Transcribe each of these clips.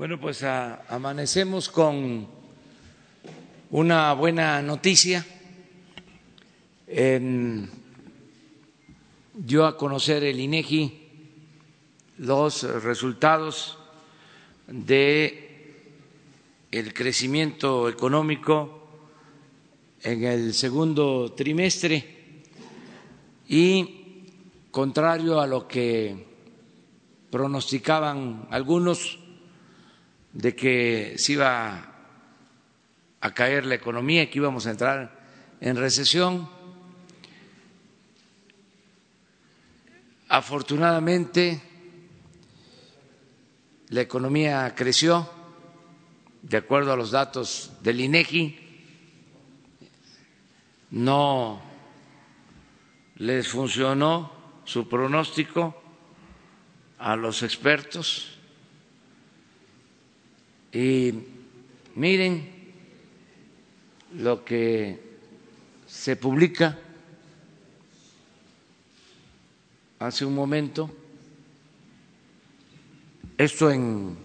Bueno, pues amanecemos con una buena noticia. dio a conocer el INEGI los resultados de el crecimiento económico en el segundo trimestre y contrario a lo que pronosticaban algunos de que se iba a caer la economía que íbamos a entrar en recesión. Afortunadamente, la economía creció, de acuerdo a los datos del INEGI, no les funcionó su pronóstico a los expertos y miren lo que se publica hace un momento, esto en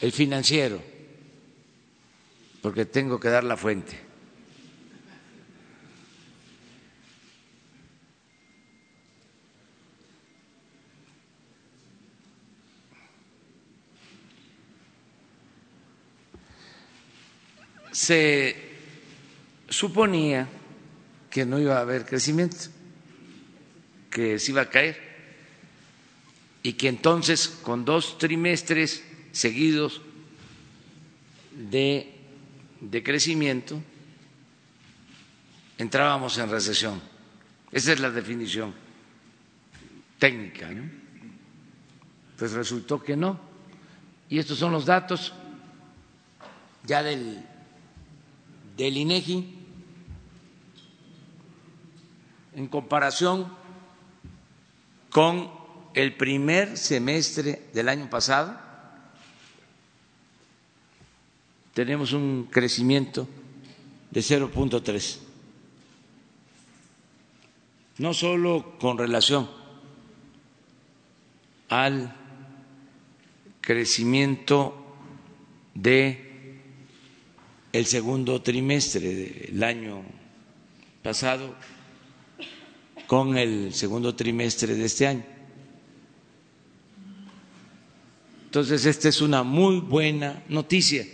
el financiero, porque tengo que dar la fuente. Se suponía que no iba a haber crecimiento, que se iba a caer y que entonces con dos trimestres seguidos de, de crecimiento entrábamos en recesión. Esa es la definición técnica. ¿no? Pues resultó que no. Y estos son los datos ya del del INEGI en comparación con el primer semestre del año pasado, tenemos un crecimiento de 0.3. No solo con relación al crecimiento de el segundo trimestre del año pasado con el segundo trimestre de este año. Entonces, esta es una muy buena noticia,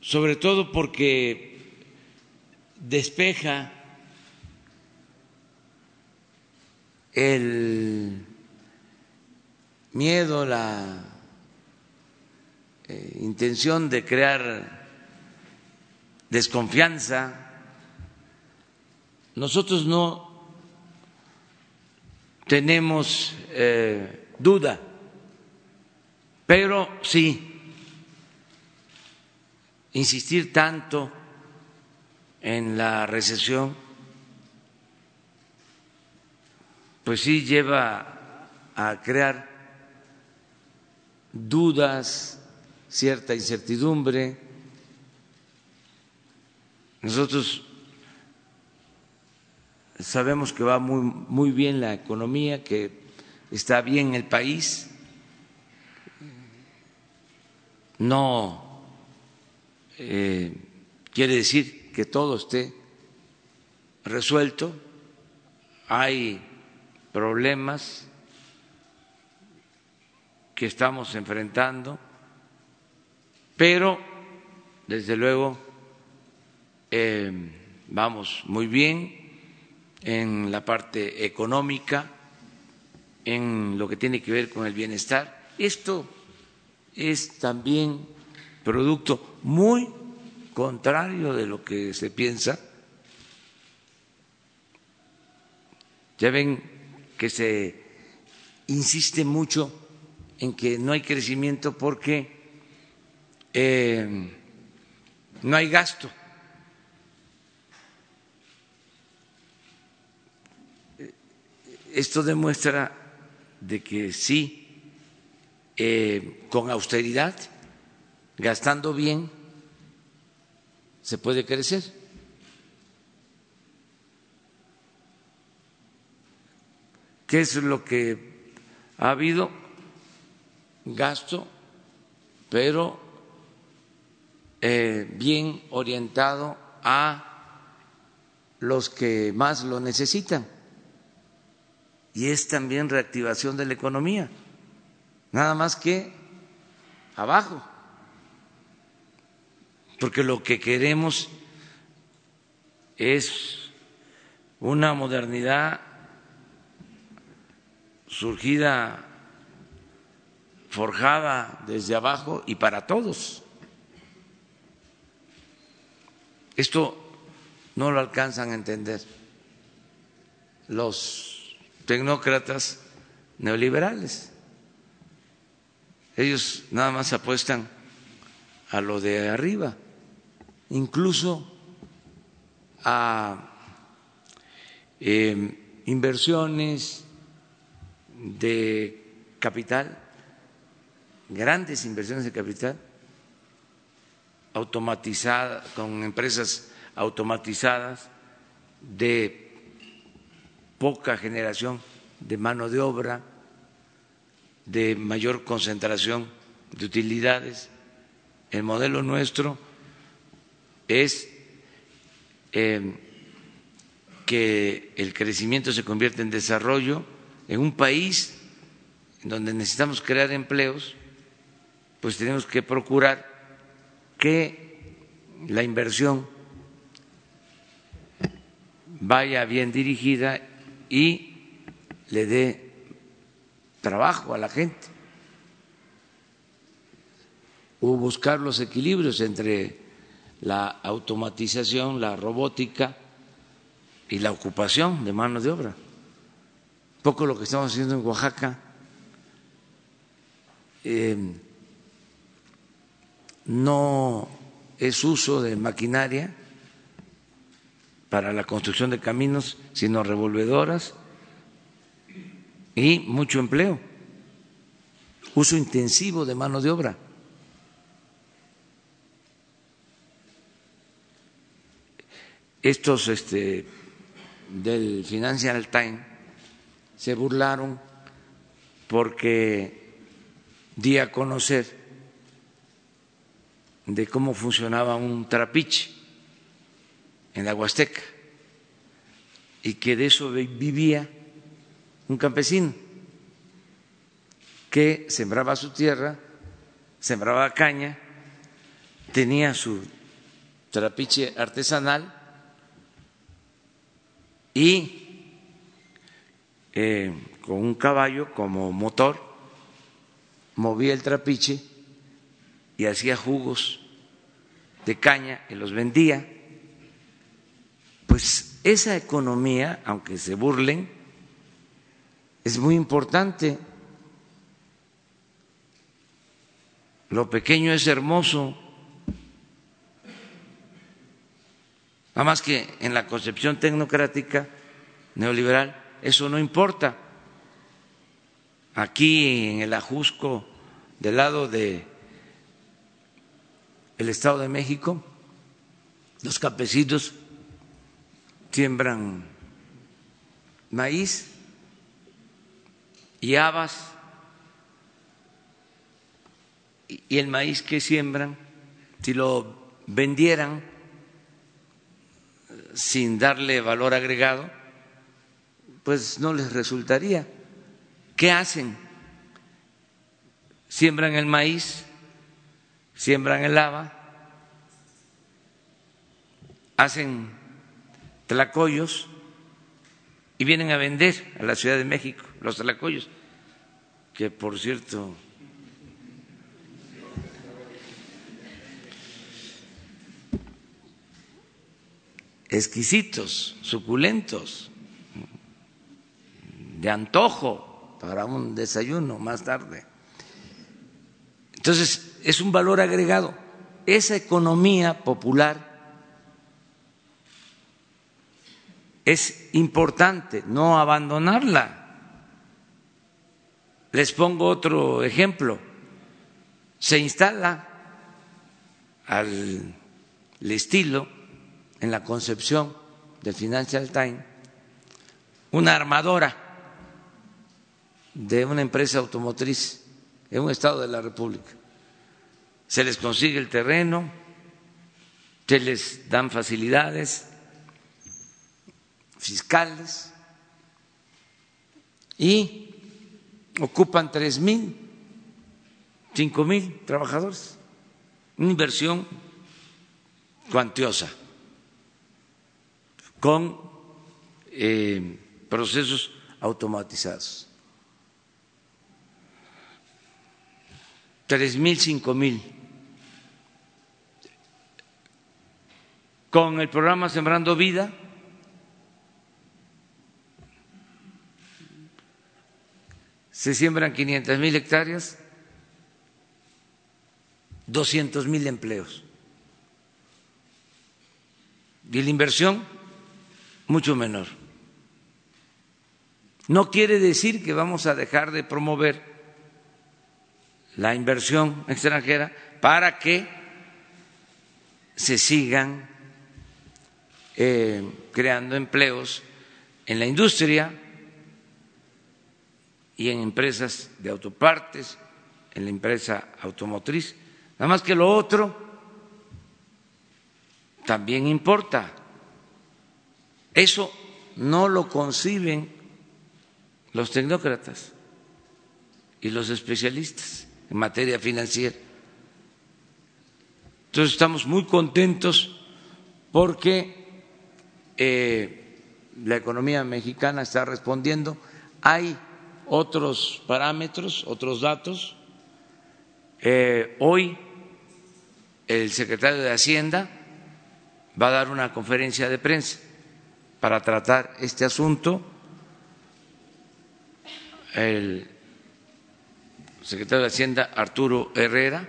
sobre todo porque despeja el miedo, la eh, intención de crear desconfianza. Nosotros no tenemos eh, duda, pero sí insistir tanto en la recesión, pues sí lleva a crear dudas, cierta incertidumbre. Nosotros sabemos que va muy, muy bien la economía, que está bien el país. No eh, quiere decir que todo esté resuelto. Hay problemas que estamos enfrentando pero, desde luego, eh, vamos muy bien en la parte económica, en lo que tiene que ver con el bienestar. Esto es también producto muy contrario de lo que se piensa. Ya ven que se insiste mucho en que no hay crecimiento porque eh, no hay gasto. Esto demuestra de que sí, eh, con austeridad, gastando bien, se puede crecer. ¿Qué es lo que ha habido gasto, pero eh, bien orientado a los que más lo necesitan. Y es también reactivación de la economía, nada más que abajo, porque lo que queremos es una modernidad surgida, forjada desde abajo y para todos. Esto no lo alcanzan a entender los tecnócratas neoliberales. Ellos nada más apuestan a lo de arriba, incluso a eh, inversiones de capital, grandes inversiones de capital, automatizadas, con empresas automatizadas, de poca generación de mano de obra, de mayor concentración de utilidades. El modelo nuestro es eh, que el crecimiento se convierta en desarrollo en un país donde necesitamos crear empleos, pues tenemos que procurar que la inversión vaya bien dirigida y le dé trabajo a la gente o buscar los equilibrios entre la automatización, la robótica y la ocupación de mano de obra poco lo que estamos haciendo en Oaxaca. Em, no es uso de maquinaria para la construcción de caminos, sino revolvedoras y mucho empleo, uso intensivo de mano de obra. Estos este, del Financial Times se burlaron porque di a conocer de cómo funcionaba un trapiche en la Huasteca y que de eso vivía un campesino que sembraba su tierra, sembraba caña, tenía su trapiche artesanal y eh, con un caballo como motor, movía el trapiche y hacía jugos de caña y los vendía. Pues esa economía, aunque se burlen, es muy importante. Lo pequeño es hermoso. Nada más que en la concepción tecnocrática neoliberal eso no importa. Aquí en el Ajusco, del lado de el Estado de México, los campesinos siembran maíz y habas y el maíz que siembran, si lo vendieran sin darle valor agregado, pues no les resultaría. ¿Qué hacen? Siembran el maíz, siembran el lava, hacen tlacoyos y vienen a vender a la Ciudad de México los tlacoyos, que por cierto exquisitos, suculentos de antojo para un desayuno más tarde. Entonces, es un valor agregado. Esa economía popular es importante no abandonarla. Les pongo otro ejemplo. Se instala al estilo en la concepción del Financial Times una armadora de una empresa automotriz en un estado de la República. Se les consigue el terreno, se les dan facilidades fiscales y ocupan tres mil, cinco mil trabajadores. Una inversión cuantiosa con eh, procesos automatizados. Tres mil, cinco mil. Con el programa Sembrando Vida, se siembran 500 mil hectáreas, 200 mil empleos. Y la inversión mucho menor. No quiere decir que vamos a dejar de promover la inversión extranjera para que se sigan eh, creando empleos en la industria y en empresas de autopartes, en la empresa automotriz. Nada más que lo otro también importa. Eso no lo conciben los tecnócratas y los especialistas en materia financiera. Entonces estamos muy contentos porque eh, la economía mexicana está respondiendo. Hay otros parámetros, otros datos. Eh, hoy el secretario de Hacienda va a dar una conferencia de prensa para tratar este asunto. El secretario de Hacienda, Arturo Herrera,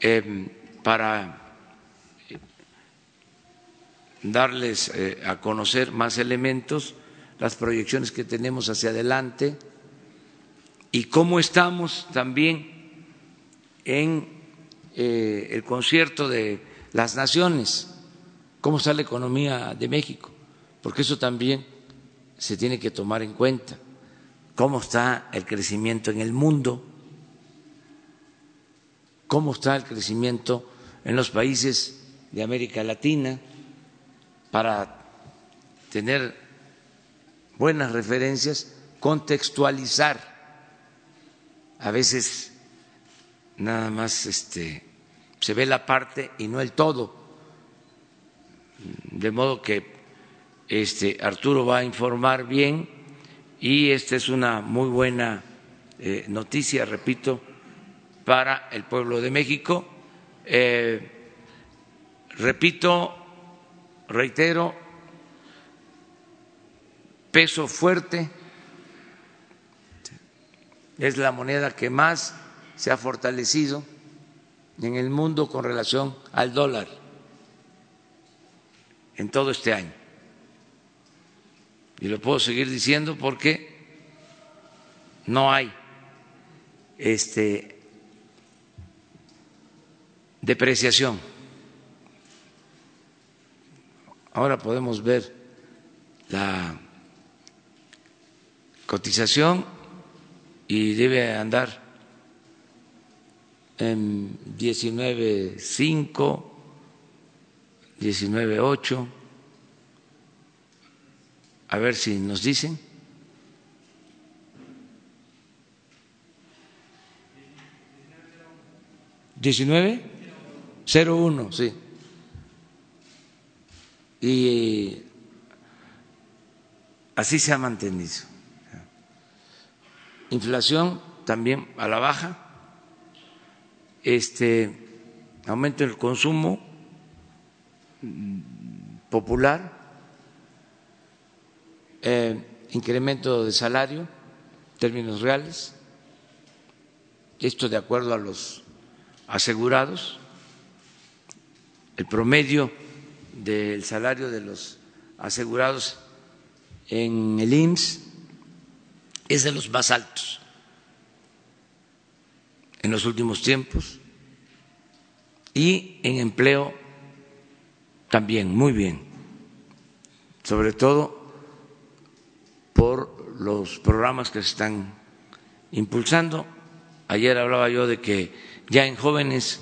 em, para darles eh, a conocer más elementos, las proyecciones que tenemos hacia adelante y cómo estamos también en eh, el concierto de las naciones, cómo está la economía de México porque eso también se tiene que tomar en cuenta. ¿Cómo está el crecimiento en el mundo? ¿Cómo está el crecimiento en los países de América Latina? Para tener buenas referencias, contextualizar. A veces nada más este, se ve la parte y no el todo. De modo que este, Arturo va a informar bien y esta es una muy buena eh, noticia, repito, para el pueblo de México. Eh, repito, reitero, peso fuerte es la moneda que más se ha fortalecido en el mundo con relación al dólar en todo este año y lo puedo seguir diciendo porque no hay este depreciación. Ahora podemos ver la cotización y debe andar en 19.5, 19.8 a ver si nos dicen. ¿19? 01, sí. Y así se ha mantenido. Inflación también a la baja, este aumento del consumo popular eh, incremento de salario, términos reales, esto de acuerdo a los asegurados, el promedio del salario de los asegurados en el IMSS es de los más altos en los últimos tiempos y en empleo también, muy bien, sobre todo por los programas que se están impulsando. Ayer hablaba yo de que ya en jóvenes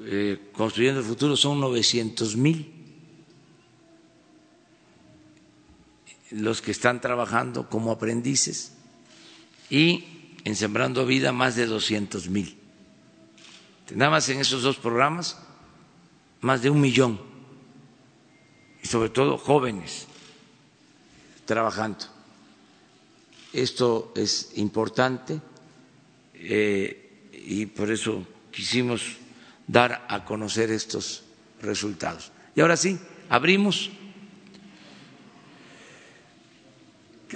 eh, construyendo el futuro son 900 mil los que están trabajando como aprendices y en Sembrando Vida más de 200 mil. Nada en esos dos programas, más de un millón, y sobre todo jóvenes trabajando. Esto es importante eh, y por eso quisimos dar a conocer estos resultados. Y ahora sí, abrimos.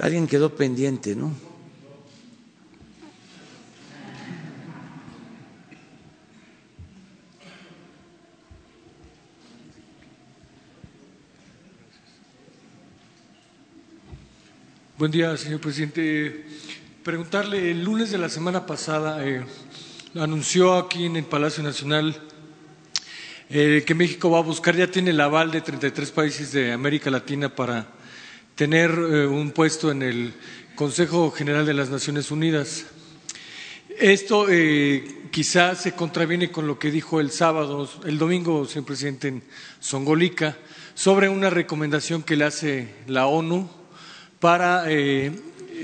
Alguien quedó pendiente, ¿no? Buen día, señor presidente. Preguntarle, el lunes de la semana pasada eh, anunció aquí en el Palacio Nacional eh, que México va a buscar, ya tiene el aval de 33 países de América Latina para tener eh, un puesto en el Consejo General de las Naciones Unidas. Esto quizás se contraviene con lo que dijo el sábado, el domingo, señor presidente, en Songolica, sobre una recomendación que le hace la ONU para eh,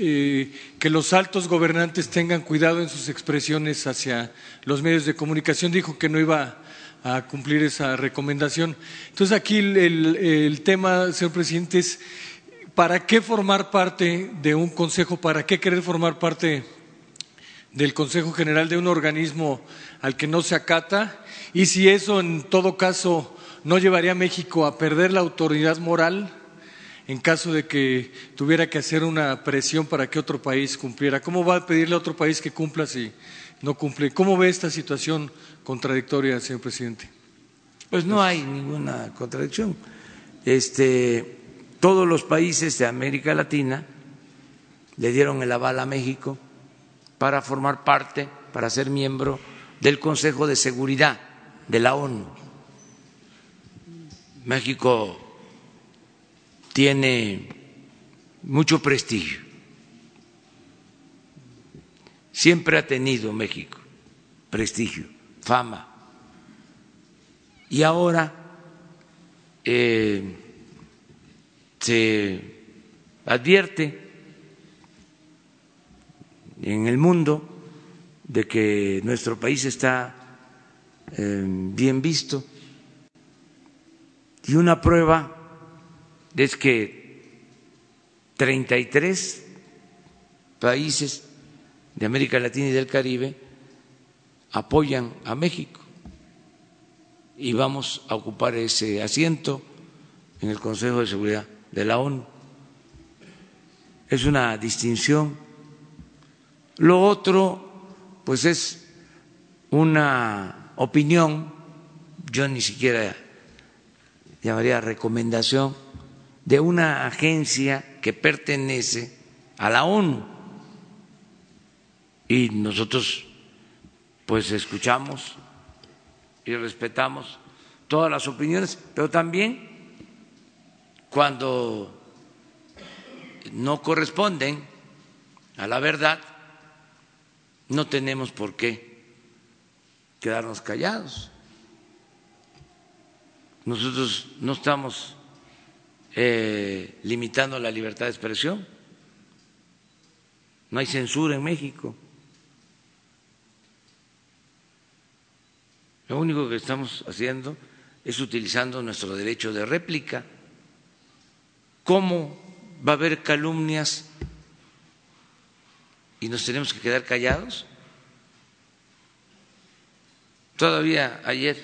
eh, que los altos gobernantes tengan cuidado en sus expresiones hacia los medios de comunicación. Dijo que no iba a cumplir esa recomendación. Entonces aquí el, tema, señor presidente, es ¿para qué formar parte de un consejo? ¿Para qué querer formar parte del Consejo General de un organismo al que no se acata? Y si eso, en todo caso, no llevaría a México a perder la autoridad moral en caso de que tuviera que hacer una presión para que otro país cumpliera? ¿Cómo va a pedirle a otro país que cumpla si no cumple? ¿Cómo ve esta situación contradictoria, señor presidente? Pues no hay ninguna contradicción. Este, todos los países de América Latina le dieron el aval a México para formar parte, para ser miembro del Consejo de Seguridad de la ONU. México tiene mucho prestigio. Siempre ha tenido México prestigio, fama. Y ahora eh, se advierte en el mundo de que nuestro país está eh, bien visto y una prueba es que 33 países de América Latina y del Caribe apoyan a México y vamos a ocupar ese asiento en el Consejo de Seguridad de la ONU. Es una distinción. Lo otro, pues es una opinión, yo ni siquiera llamaría recomendación, de una agencia que pertenece a la ONU. Y nosotros pues escuchamos y respetamos todas las opiniones, pero también cuando no corresponden a la verdad, no tenemos por qué quedarnos callados. Nosotros no estamos eh, limitando la libertad de expresión. No hay censura en México. Lo único que estamos haciendo es utilizando nuestro derecho de réplica. ¿Cómo va a haber calumnias y nos tenemos que quedar callados? Todavía ayer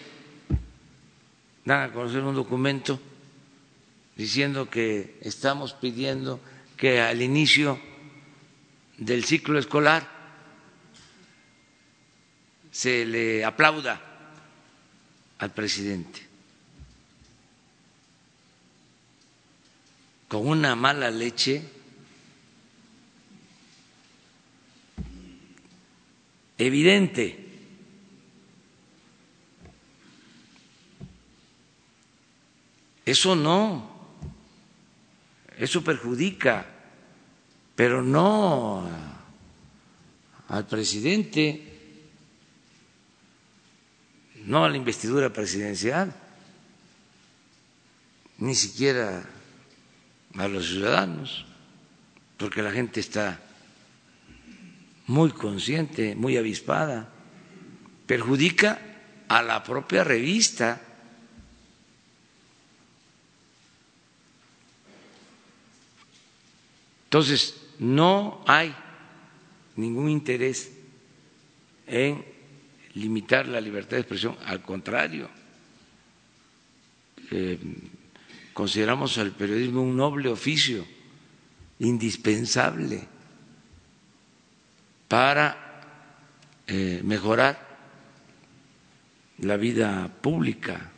dan a conocer un documento diciendo que estamos pidiendo que al inicio del ciclo escolar se le aplauda al presidente con una mala leche evidente. Eso no eso perjudica, pero no al presidente, no a la investidura presidencial, ni siquiera a los ciudadanos, porque la gente está muy consciente, muy avispada, perjudica a la propia revista. Entonces, no hay ningún interés en limitar la libertad de expresión, al contrario, eh, consideramos al periodismo un noble oficio, indispensable para eh, mejorar la vida pública,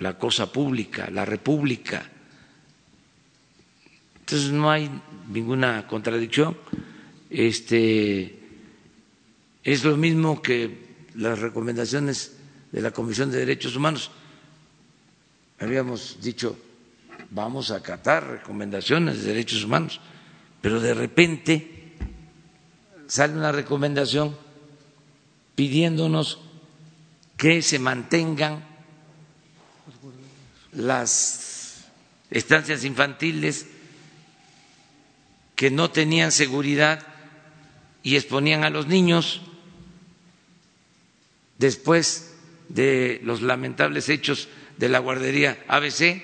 la cosa pública, la república. Entonces no hay ninguna contradicción. Este es lo mismo que las recomendaciones de la Comisión de Derechos Humanos. Habíamos dicho, vamos a acatar recomendaciones de derechos humanos, pero de repente sale una recomendación pidiéndonos que se mantengan las estancias infantiles que no tenían seguridad y exponían a los niños después de los lamentables hechos de la guardería ABC,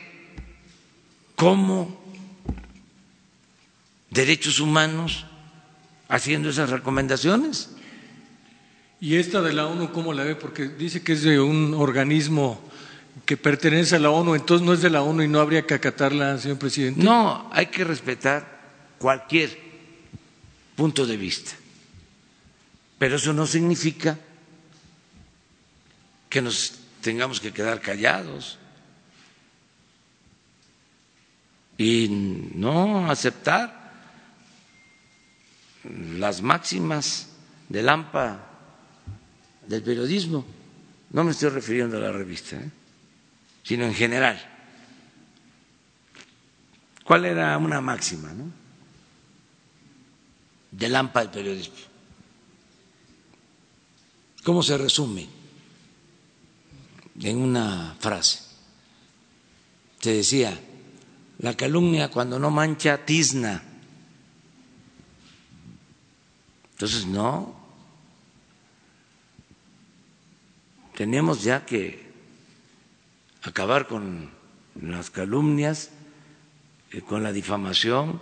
como derechos humanos haciendo esas recomendaciones. ¿Y esta de la ONU cómo la ve? Porque dice que es de un organismo que pertenece a la ONU, entonces no es de la ONU y no habría que acatarla, señor presidente. No, hay que respetar cualquier punto de vista, pero eso no significa que nos tengamos que quedar callados y no aceptar las máximas del AMPA del periodismo. No me estoy refiriendo a la revista, ¿eh? sino en general. ¿Cuál era una máxima no? Del AMPA del periodismo? ¿Cómo se resume? en una frase. Se decía, la calumnia cuando no mancha tizna. Entonces, no, tenemos ya que acabar con las calumnias, eh, con la difamación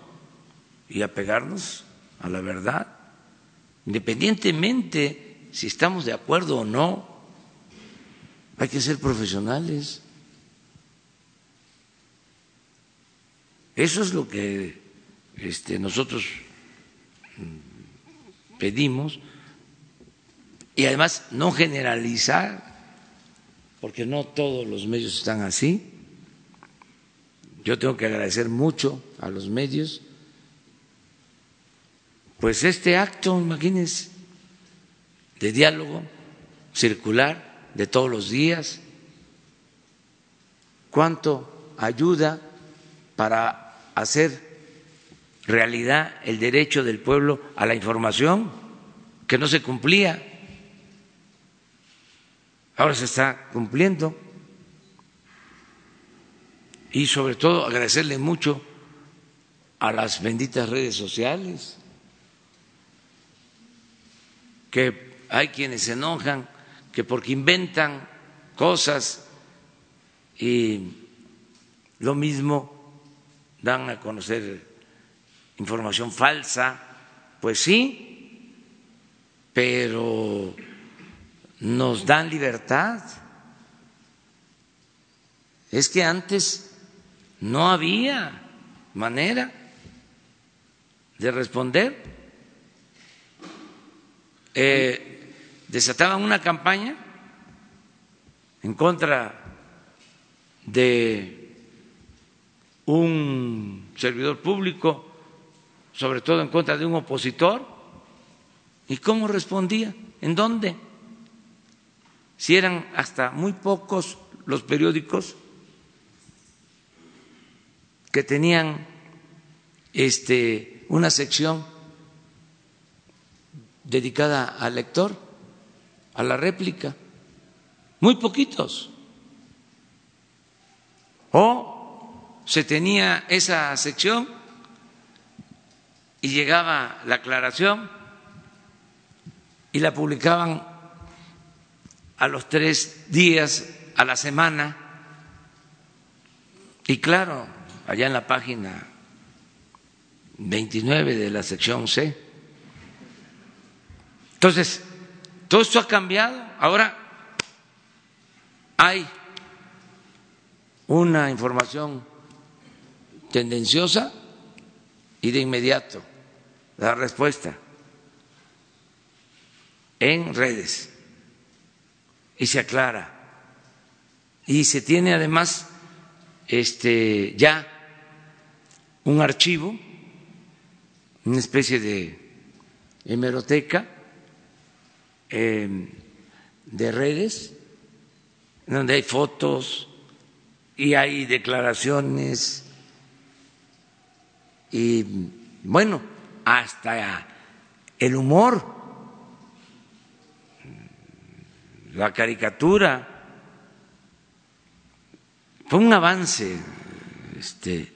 y apegarnos a la verdad, independientemente si estamos de acuerdo o no hay que ser profesionales. Eso es lo que este, nosotros pedimos y además no generalizar, porque no todos los medios están así. Yo tengo que agradecer mucho a los medios. Pues este acto, imagínense, de diálogo circular, de todos los días, cuánto ayuda para hacer realidad el derecho del pueblo a la información que no se cumplía. Ahora se está cumpliendo. Y sobre todo agradecerle mucho a las benditas redes sociales, que hay quienes se enojan que porque inventan cosas y lo mismo dan a conocer información falsa, pues sí, pero nos dan libertad. Es que antes no había manera de responder. Eh, desataban una campaña en contra de un servidor público, sobre todo en contra de un opositor. ¿Y cómo respondía? ¿En dónde? Si eran hasta muy pocos los periódicos que tenían este, una sección dedicada al lector, a la réplica, muy poquitos. O se tenía esa sección y llegaba la aclaración y la publicaban a los tres días, a la semana. Y claro, allá en la página 29 de la sección C. Entonces, todo esto ha cambiado. Ahora hay una información tendenciosa y de inmediato la respuesta en redes y se aclara y se tiene además este ya un archivo una especie de hemeroteca de redes donde hay fotos y hay declaraciones y bueno, hasta el humor, la caricatura. Fue un avance este,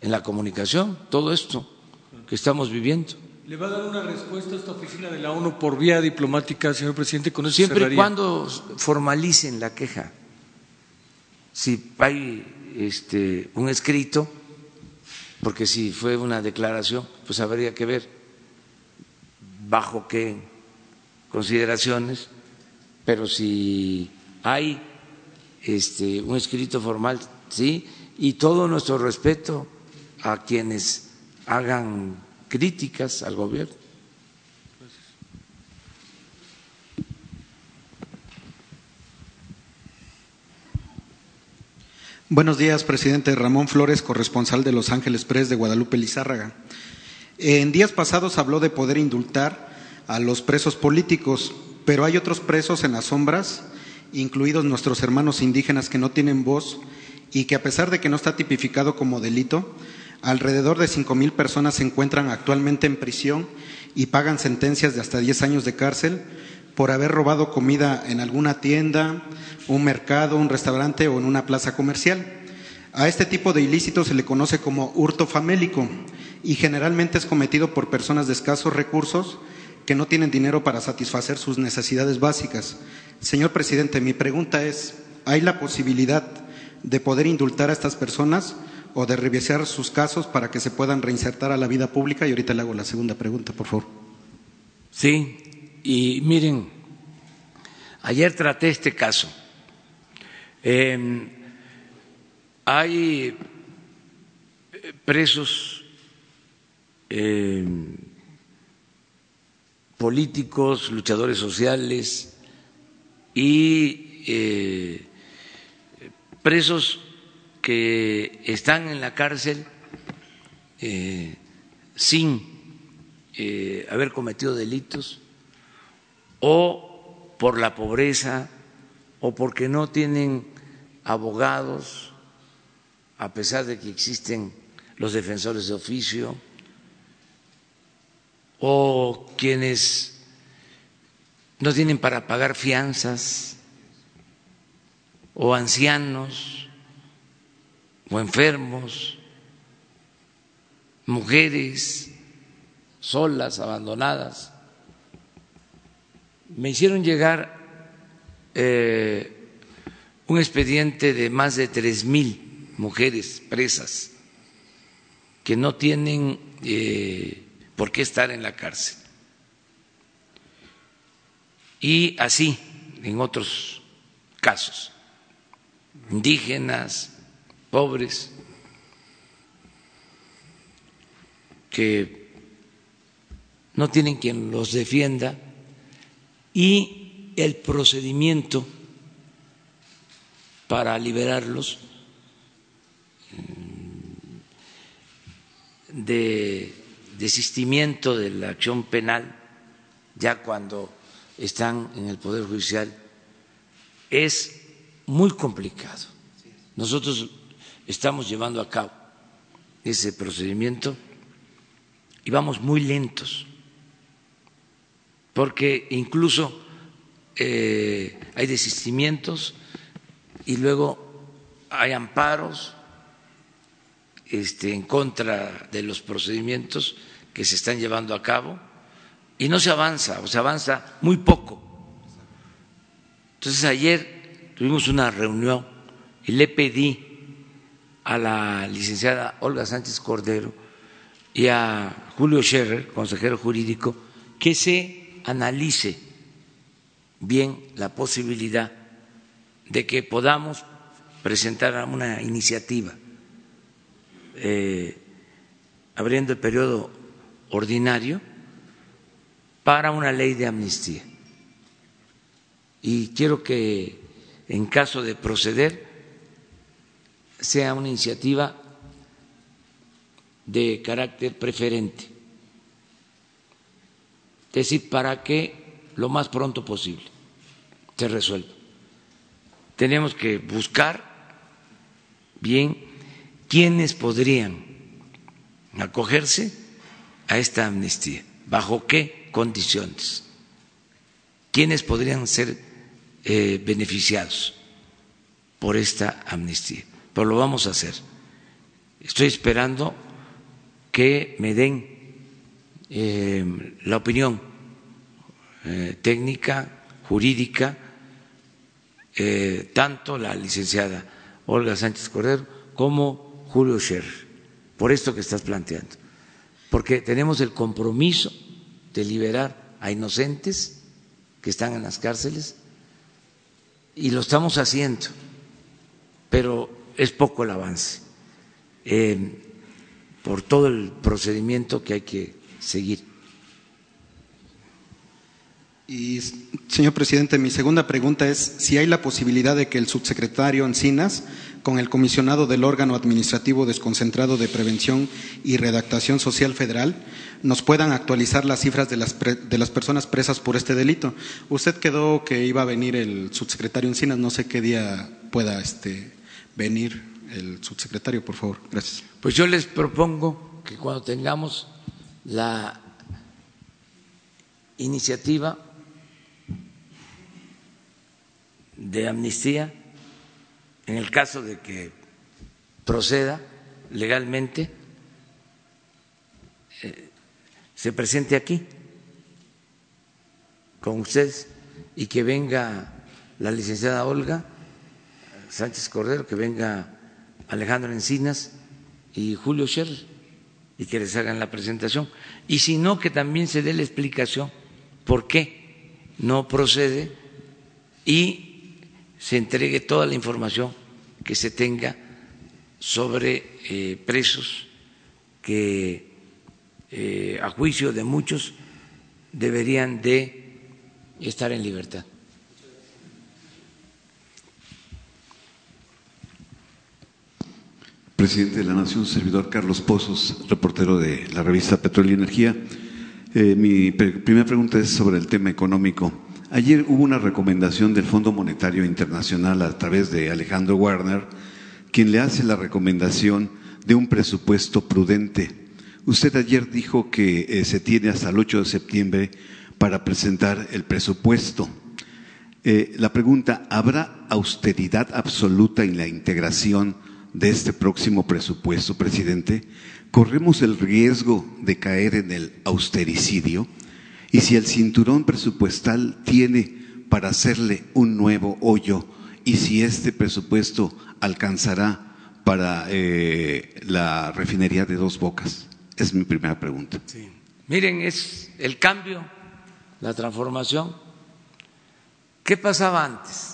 en la comunicación, todo esto que estamos viviendo. ¿Le va a dar una respuesta a esta oficina de la ONU por vía diplomática, señor presidente? Con eso Siempre y cuando formalicen la queja. Si hay este, un escrito, porque si fue una declaración, pues habría que ver bajo qué consideraciones, pero si hay este, un escrito formal, sí, y todo nuestro respeto a quienes hagan críticas al gobierno. Buenos días, presidente Ramón Flores, corresponsal de Los Ángeles Press de Guadalupe Lizárraga. En días pasados habló de poder indultar a los presos políticos, pero hay otros presos en las sombras, incluidos nuestros hermanos indígenas que no tienen voz y que a pesar de que no está tipificado como delito, Alrededor de cinco mil personas se encuentran actualmente en prisión y pagan sentencias de hasta 10 años de cárcel por haber robado comida en alguna tienda, un mercado, un restaurante o en una plaza comercial. A este tipo de ilícitos se le conoce como hurto famélico y generalmente es cometido por personas de escasos recursos que no tienen dinero para satisfacer sus necesidades básicas. Señor presidente, mi pregunta es, ¿hay la posibilidad de poder indultar a estas personas? O de revisar sus casos para que se puedan reinsertar a la vida pública. Y ahorita le hago la segunda pregunta, por favor. Sí, y miren, ayer traté este caso. Em, hay presos em, políticos, luchadores sociales y eh, presos que están en la cárcel eh, sin eh, haber cometido delitos o por la pobreza o porque no tienen abogados, a pesar de que existen los defensores de oficio, o quienes no tienen para pagar fianzas, o ancianos enfermos, mujeres solas, abandonadas. Me hicieron llegar eh, un expediente de más de tres mil mujeres presas que no tienen eh, por qué estar en la cárcel. Y así en otros casos, indígenas, pobres que no tienen quien los defienda y el procedimiento para liberarlos mm, de desistimiento de la acción penal ya cuando están en el Poder Judicial es muy complicado. Nosotros estamos llevando a cabo ese procedimiento y vamos muy lentos. porque incluso eh, hay desistimientos y luego hay amparos este, en contra de los procedimientos que se están llevando a cabo y no se avanza, o se avanza muy poco. Entonces ayer tuvimos una reunión y le pedí a la licenciada Olga Sánchez Cordero y a Julio Scherer, consejero jurídico, que se analice bien la posibilidad de que podamos presentar una iniciativa eh, abriendo el periodo ordinario para una ley de amnistía. Y quiero que, en caso de proceder, sea una iniciativa de carácter preferente, es decir, para que lo más pronto posible se resuelva. Tenemos que buscar bien quiénes podrían acogerse a esta amnistía, bajo qué condiciones, quiénes podrían ser eh, beneficiados por esta amnistía. Pero lo vamos a hacer. Estoy esperando que me den eh, la opinión eh, técnica, jurídica, eh, tanto la licenciada Olga Sánchez Cordero como Julio Scher, por esto que estás planteando. Porque tenemos el compromiso de liberar a inocentes que están en las cárceles y lo estamos haciendo, pero es poco el avance por todo el procedimiento que hay que seguir. Y, señor presidente, mi segunda pregunta es si hay la posibilidad de que el subsecretario Encinas, con el comisionado del órgano administrativo desconcentrado de prevención y redactación social federal, nos puedan actualizar las cifras de las, de las personas presas por este delito. Usted quedó que iba a venir el subsecretario Encinas, no sé qué día pueda este, venir el subsecretario, por favor. Gracias. Pues yo les propongo que cuando tengamos la iniciativa de amnistía, en el caso de que proceda legalmente, eh, se presente aquí con ustedes y que venga la licenciada Olga Sánchez Cordero, que venga Alejandro Encinas y Julio Scherer y que les hagan la presentación. Y si no, que también se dé la explicación por qué no procede y se entregue toda la información que se tenga sobre eh, presos que eh, a juicio de muchos deberían de estar en libertad. Presidente de la Nación, servidor Carlos Pozos, reportero de la revista Petróleo y Energía. Eh, mi primera pregunta es sobre el tema económico. Ayer hubo una recomendación del Fondo Monetario Internacional a través de Alejandro Warner, quien le hace la recomendación de un presupuesto prudente. Usted ayer dijo que eh, se tiene hasta el 8 de septiembre para presentar el presupuesto. Eh, la pregunta, ¿habrá austeridad absoluta en la integración de este próximo presupuesto, presidente, corremos el riesgo de caer en el austericidio y si el cinturón presupuestal tiene para hacerle un nuevo hoyo y si este presupuesto alcanzará para eh, la refinería de dos bocas. Es mi primera pregunta. Miren, es el cambio, la transformación. ¿Qué pasaba antes?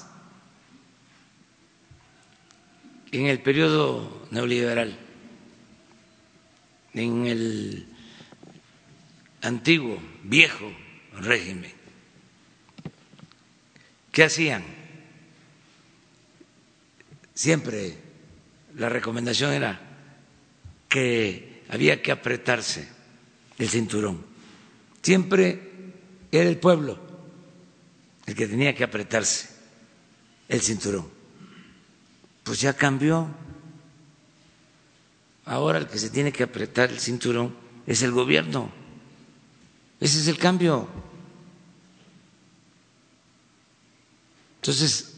En el periodo neoliberal, en el antiguo, viejo régimen. ¿Qué hacían? Siempre la recomendación era que había que apretarse el cinturón. Siempre era el pueblo el que tenía que apretarse el cinturón pues ya cambió. Ahora el que se tiene que apretar el cinturón es el gobierno. Ese es el cambio. Entonces,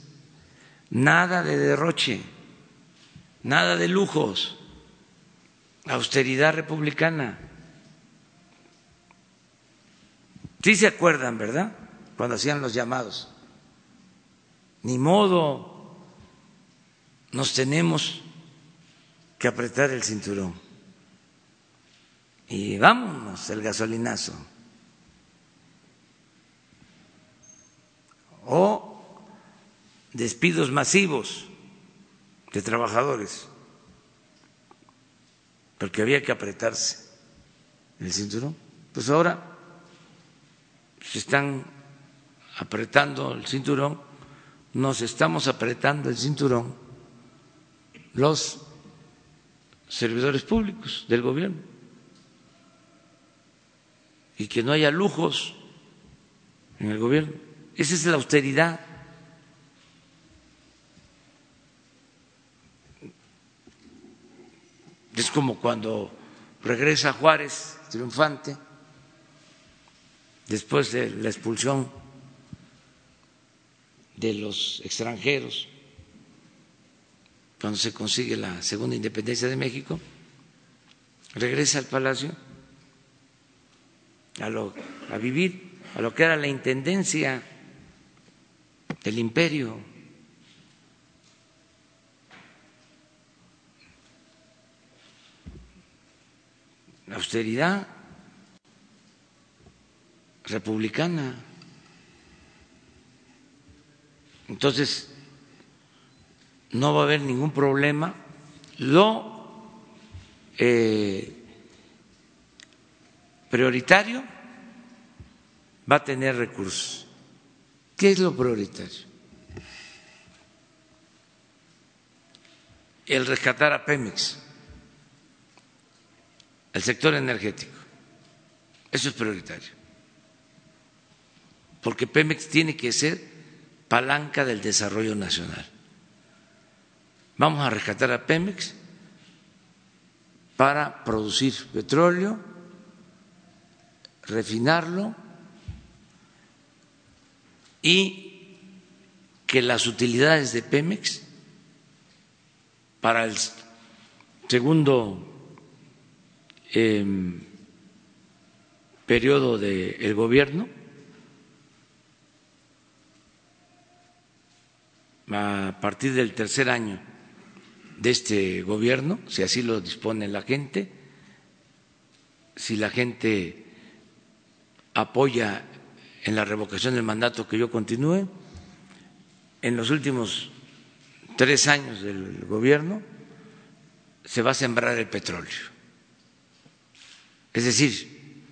nada de derroche, nada de lujos, austeridad republicana. Sí se acuerdan, ¿verdad? Cuando hacían los llamados. Ni modo, nos tenemos que apretar el cinturón. Y vámonos el gasolinazo. O despidos masivos de trabajadores, porque había que apretarse el cinturón. Pues ahora se están apretando el cinturón, nos estamos apretando el cinturón los servidores públicos del gobierno y que no haya lujos en el gobierno. Esa es la austeridad. Es como cuando regresa Juárez triunfante después de la expulsión de los extranjeros cuando se consigue la segunda independencia de México, regresa al palacio a, vivir a lo que era la intendencia del imperio. La austeridad republicana. Entonces, no va a haber ningún problema. Lo eh, prioritario va a tener recursos. ¿Qué es lo prioritario? El rescatar a Pemex, el sector energético. Eso es prioritario. Porque Pemex tiene que ser palanca del desarrollo nacional. Vamos a rescatar a Pemex para producir petróleo, refinarlo y que las utilidades de Pemex para el segundo em, periodo del gobierno a partir del tercer año de este gobierno, si así lo dispone la gente, si la gente apoya en la revocación del mandato que yo continúe. En los últimos tres años del gobierno se va a sembrar el petróleo. Es decir,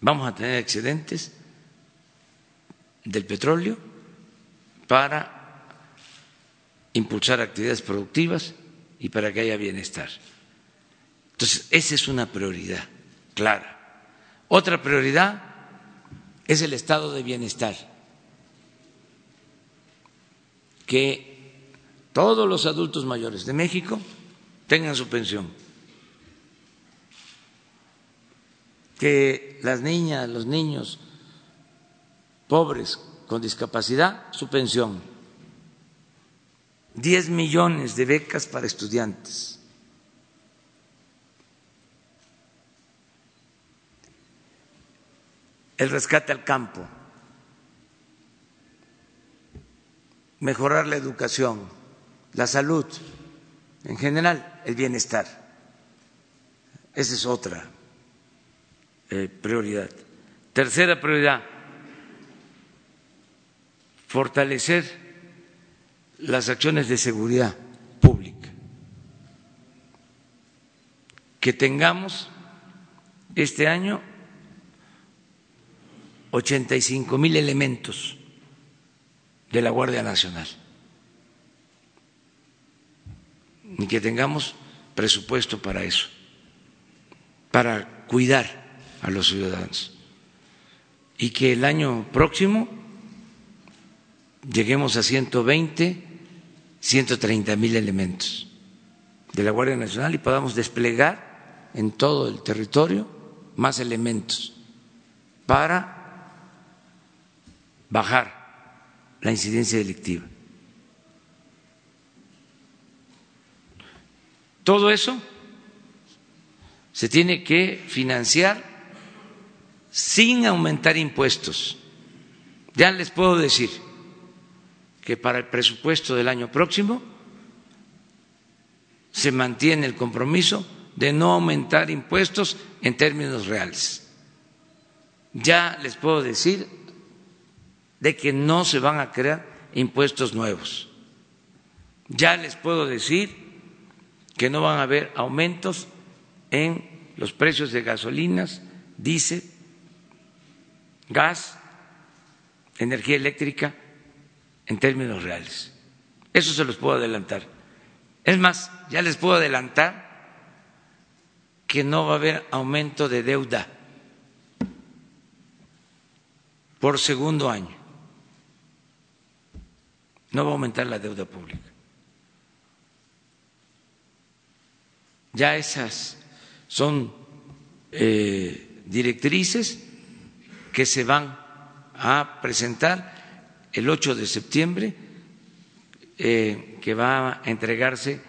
vamos a tener excedentes del petróleo para impulsar actividades productivas y para que haya bienestar. Entonces, esa es una prioridad clara. Otra prioridad es el estado de bienestar, que todos los adultos mayores de México tengan su pensión, que las niñas, los niños pobres con discapacidad, su pensión 10 millones de becas para estudiantes. El rescate al campo, mejorar la educación, la salud, en general el bienestar. Esa es otra eh, prioridad. Tercera prioridad, fortalecer las acciones de seguridad pública, que tengamos este año 85 mil elementos de la Guardia Nacional. Y que tengamos presupuesto para eso, para cuidar a los ciudadanos. Y que el año próximo lleguemos a 120 130 mil elementos de la Guardia Nacional y podamos desplegar en todo el territorio más elementos para bajar la incidencia delictiva. Todo eso se tiene que financiar sin aumentar impuestos. Ya les puedo decir que para el presupuesto del año próximo se mantiene el compromiso de no aumentar impuestos en términos reales. Ya les puedo decir de que no se van a crear impuestos nuevos. Ya les puedo decir que no van a haber aumentos en los precios de gasolinas, diésel, gas, energía eléctrica en términos reales. Eso se los puedo adelantar. Es más, ya les puedo adelantar que no va a haber aumento de deuda por segundo año. No va a aumentar la deuda pública. Ya esas son eh, directrices que se van a presentar el 8 de septiembre, eh, que va a entregarse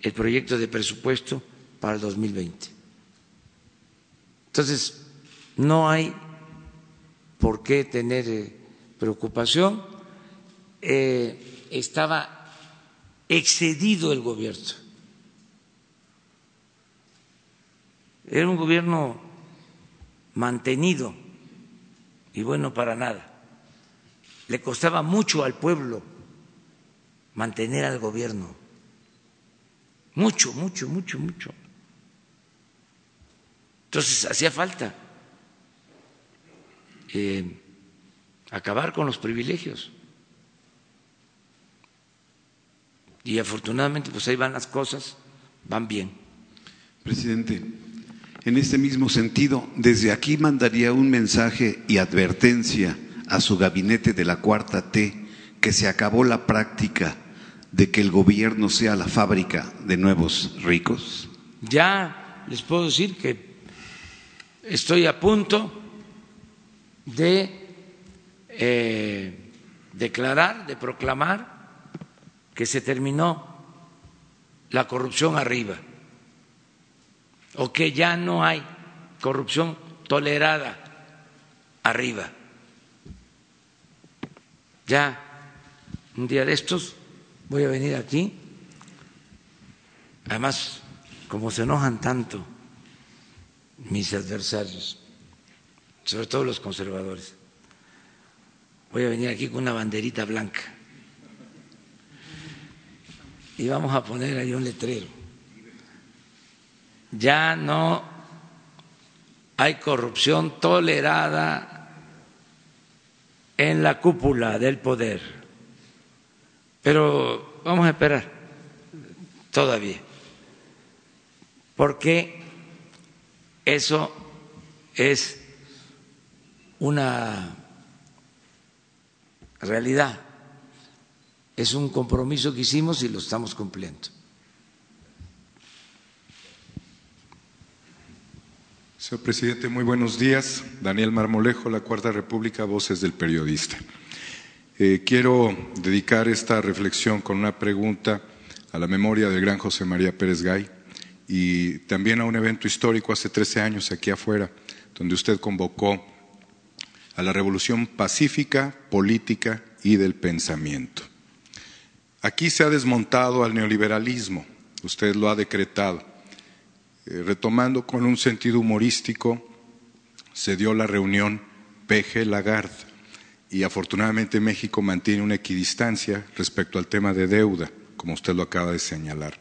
el proyecto de presupuesto para el 2020. Entonces, no hay por qué tener eh, preocupación. Eh, estaba excedido el gobierno. Era un gobierno mantenido y bueno para nada. Le costaba mucho al pueblo mantener al gobierno. Mucho, mucho, mucho, mucho. Entonces hacía falta eh, acabar con los privilegios. Y afortunadamente, pues ahí van las cosas, van bien. Presidente, en este mismo sentido, desde aquí mandaría un mensaje y advertencia a su gabinete de la cuarta T que se acabó la práctica de que el gobierno sea la fábrica de nuevos ricos? Ya les puedo decir que estoy a punto de eh, declarar, de proclamar que se terminó la corrupción arriba o que ya no hay corrupción tolerada arriba. Ya un día de estos voy a venir aquí, además como se enojan tanto mis adversarios, sobre todo los conservadores, voy a venir aquí con una banderita blanca. Y vamos a poner ahí un letrero. Ya no hay corrupción tolerada en la cúpula del poder. Pero vamos a esperar todavía, porque eso es una realidad, es un compromiso que hicimos y lo estamos cumpliendo. Señor presidente, muy buenos días. Daniel Marmolejo, La Cuarta República, Voces del Periodista. Eh, quiero dedicar esta reflexión con una pregunta a la memoria del gran José María Pérez Gay y también a un evento histórico hace 13 años aquí afuera, donde usted convocó a la revolución pacífica, política y del pensamiento. Aquí se ha desmontado al neoliberalismo, usted lo ha decretado eh, retomando con un sentido humorístico, se dio la reunión PG-Lagarde y afortunadamente México mantiene una equidistancia respecto al tema de deuda, como usted lo acaba de señalar.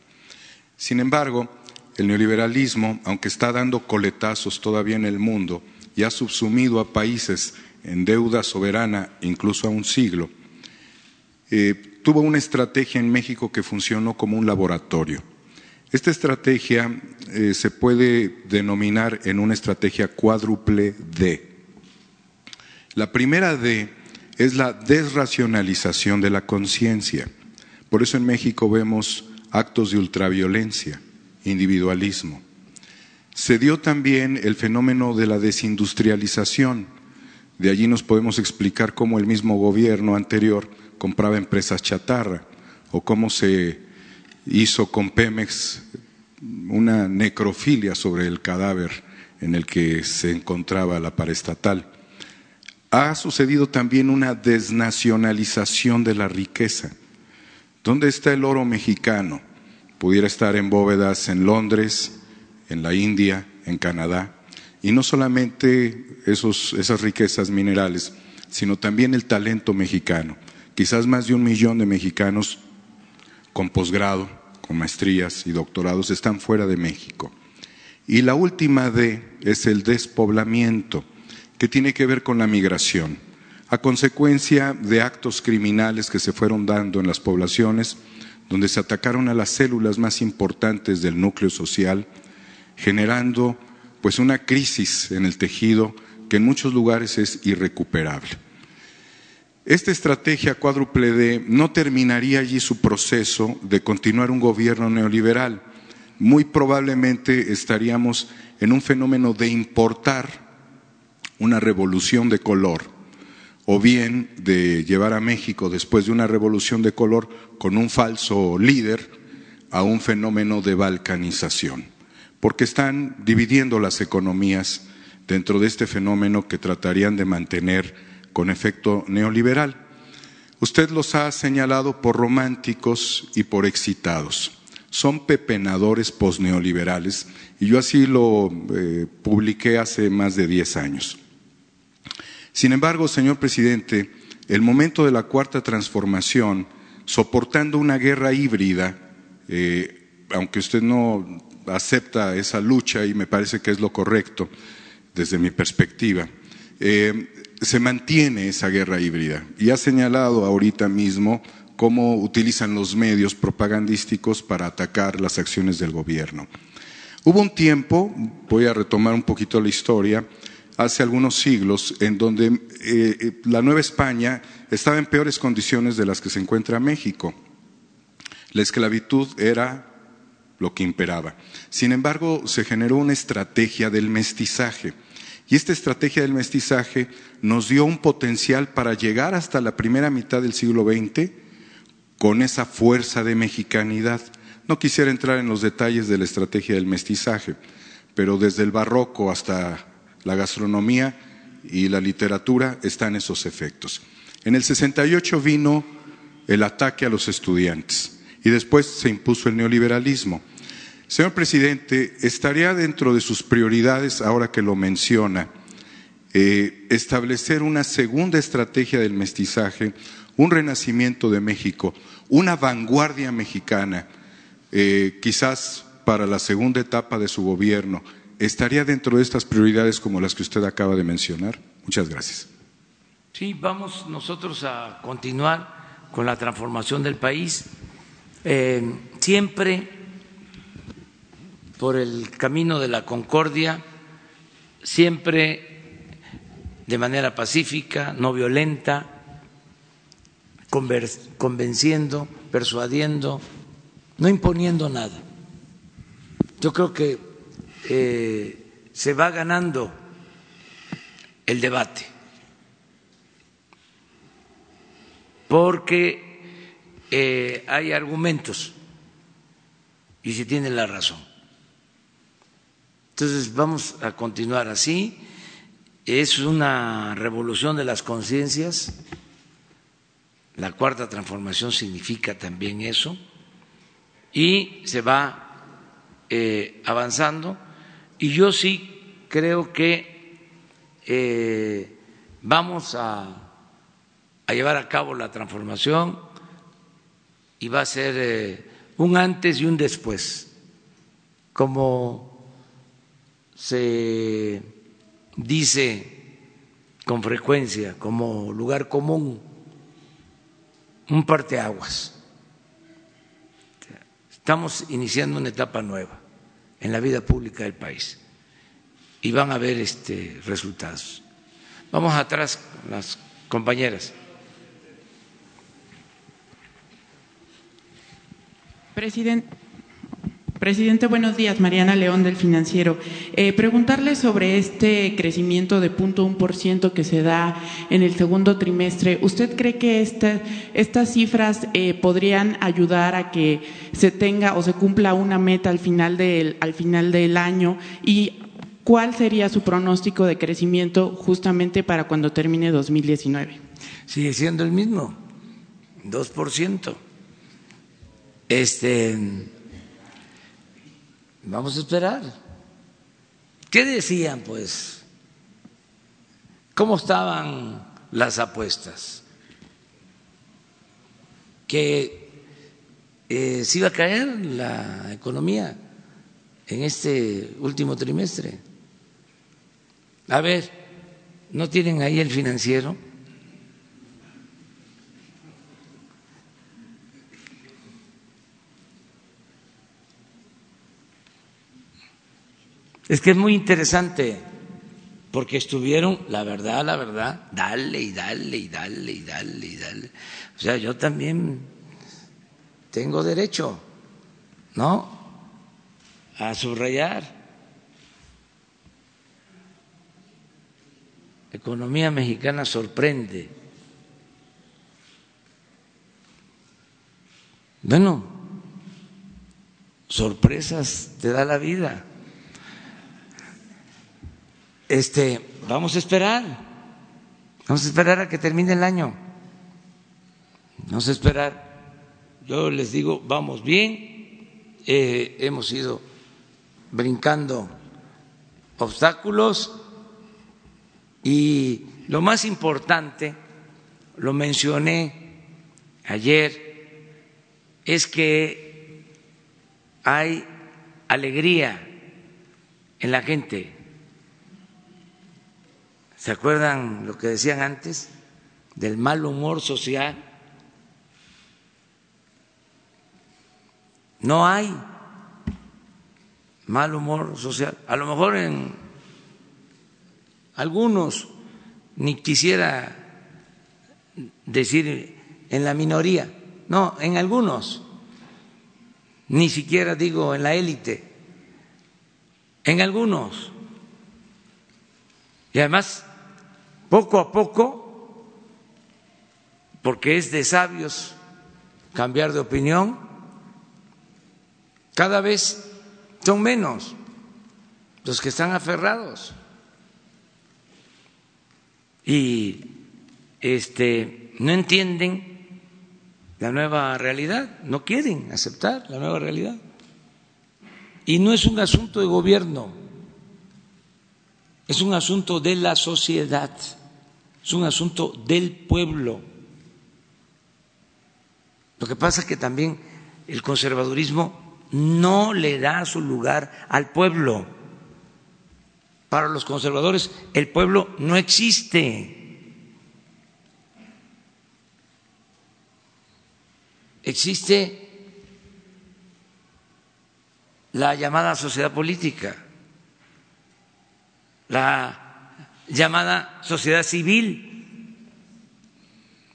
Sin embargo, el neoliberalismo, aunque está dando coletazos todavía en el mundo y ha subsumido a países en deuda soberana incluso a un siglo, eh, tuvo una estrategia en México que funcionó como un laboratorio esta estrategia eh, se puede denominar en una estrategia cuádruple D. La primera D es la desracionalización de la conciencia. Por eso en México vemos actos de ultraviolencia, individualismo. Se dio también el fenómeno de la desindustrialización, De allí nos podemos explicar cómo el mismo gobierno anterior compraba empresas chatarra o cómo se hizo con Pemex una necrofilia sobre el cadáver en el que se encontraba la paraestatal. Ha sucedido también una desnacionalización de la riqueza. ¿Dónde está el oro mexicano? Pudiera estar en bóvedas en Londres, en la India, en Canadá. Y no solamente esas riquezas minerales, sino también el talento mexicano. Quizás más de un millón de mexicanos con posgrado, maestrías y doctorados están fuera de México. Y la última D es el despoblamiento, que tiene que ver con la migración. A consecuencia de actos criminales que se fueron dando en las poblaciones, donde se atacaron a las células más importantes del núcleo social, generando pues una crisis en el tejido que en muchos lugares es irrecuperable. Esta estrategia cuádruple D no terminaría allí su proceso de continuar un gobierno neoliberal. Muy probablemente estaríamos en un fenómeno de importar una revolución de color o bien de llevar a México después de una revolución de color con un falso líder a un fenómeno de balcanización, porque están dividiendo las economías dentro de este fenómeno que tratarían de mantener con efecto neoliberal. Usted los ha señalado por románticos y por excitados. Son pepenadores posneoliberales y yo así lo eh, publiqué hace más de diez años. Sin embargo, señor presidente, el momento de la cuarta transformación, soportando una guerra híbrida, eh, aunque usted no acepta esa lucha y me parece que es lo correcto desde mi perspectiva, eh, se mantiene esa guerra híbrida. Y ha señalado ahorita mismo cómo utilizan los medios propagandísticos para atacar las acciones del gobierno. Hubo un tiempo, voy a retomar un poquito la historia, hace algunos siglos, en donde eh, eh, la Nueva España estaba en peores condiciones de las que se encuentra México. La esclavitud era lo que imperaba. Sin embargo, se generó una estrategia del mestizaje y esta estrategia del mestizaje nos dio un potencial para llegar hasta la primera mitad del siglo XX con esa fuerza de mexicanidad. No quisiera entrar en los detalles de la estrategia del mestizaje, pero desde el barroco hasta la gastronomía y la literatura están esos efectos. En el 68 vino el ataque a los estudiantes y después se impuso el neoliberalismo. Señor presidente, ¿estaría dentro de sus prioridades, ahora que lo menciona, eh, establecer una segunda estrategia del mestizaje, un renacimiento de México, una vanguardia mexicana, eh, quizás para la segunda etapa de su gobierno? ¿Estaría dentro de estas prioridades como las que usted acaba de mencionar? Muchas gracias. Sí, vamos nosotros a continuar con la transformación del país. Eh, siempre por el camino de la concordia, siempre de manera pacífica, no violenta, convenciendo, persuadiendo, no imponiendo nada. Yo creo que eh, se va ganando el debate, porque eh, hay argumentos y se tiene la razón. Entonces vamos a continuar así. Es una revolución de las conciencias. La cuarta transformación significa también eso. Y se va eh, avanzando. Y yo sí creo que eh, vamos a, llevar a cabo la transformación y va a ser eh, un antes y un después, como se dice con frecuencia como lugar común un parteaguas. Estamos iniciando una etapa nueva en la vida pública del país y van a haber este, resultados. Vamos atrás, las compañeras. Presidente. Presidente, buenos días. Mariana León del Financiero. Eh, preguntarle sobre este crecimiento de 0.1% que se da en el segundo trimestre. ¿Usted cree que estas cifras eh, podrían ayudar a que se tenga o se cumpla una meta al final del, al final del año? ¿Y cuál sería su pronóstico de crecimiento justamente para cuando termine 2019? Sigue siendo el mismo, 2%. Este Vamos a esperar. ¿Qué decían, pues? ¿Cómo estaban las apuestas? Que eh, se iba a caer la economía en este último trimestre. A ver, ¿no tienen ahí el financiero? Es que es muy interesante, porque estuvieron, la verdad, la verdad, dale y dale y dale y dale y dale. O sea, yo también tengo derecho, ¿no? A subrayar. Economía mexicana sorprende. Bueno, sorpresas te da la vida este, vamos a esperar, vamos a esperar a que termine el año, vamos a esperar. Yo les digo, vamos bien, eh, hemos ido brincando obstáculos. Y lo más importante, lo mencioné ayer, es que hay alegría en la gente ¿Se acuerdan lo que decían antes del mal humor social? No hay mal humor social. A lo mejor en algunos, ni quisiera decir en la minoría, no, en algunos, ni siquiera digo en la élite, en algunos. Y además poco a poco, porque es de sabios cambiar de opinión, cada vez son menos los que están aferrados. Y este no entienden la nueva realidad, no quieren aceptar la nueva realidad. Y no es un asunto de gobierno, es un asunto de la sociedad es un asunto del pueblo. Lo que pasa es que también el conservadurismo no le da su lugar al pueblo. Para los conservadores el pueblo no existe. Existe la llamada sociedad política, la llamada sociedad civil.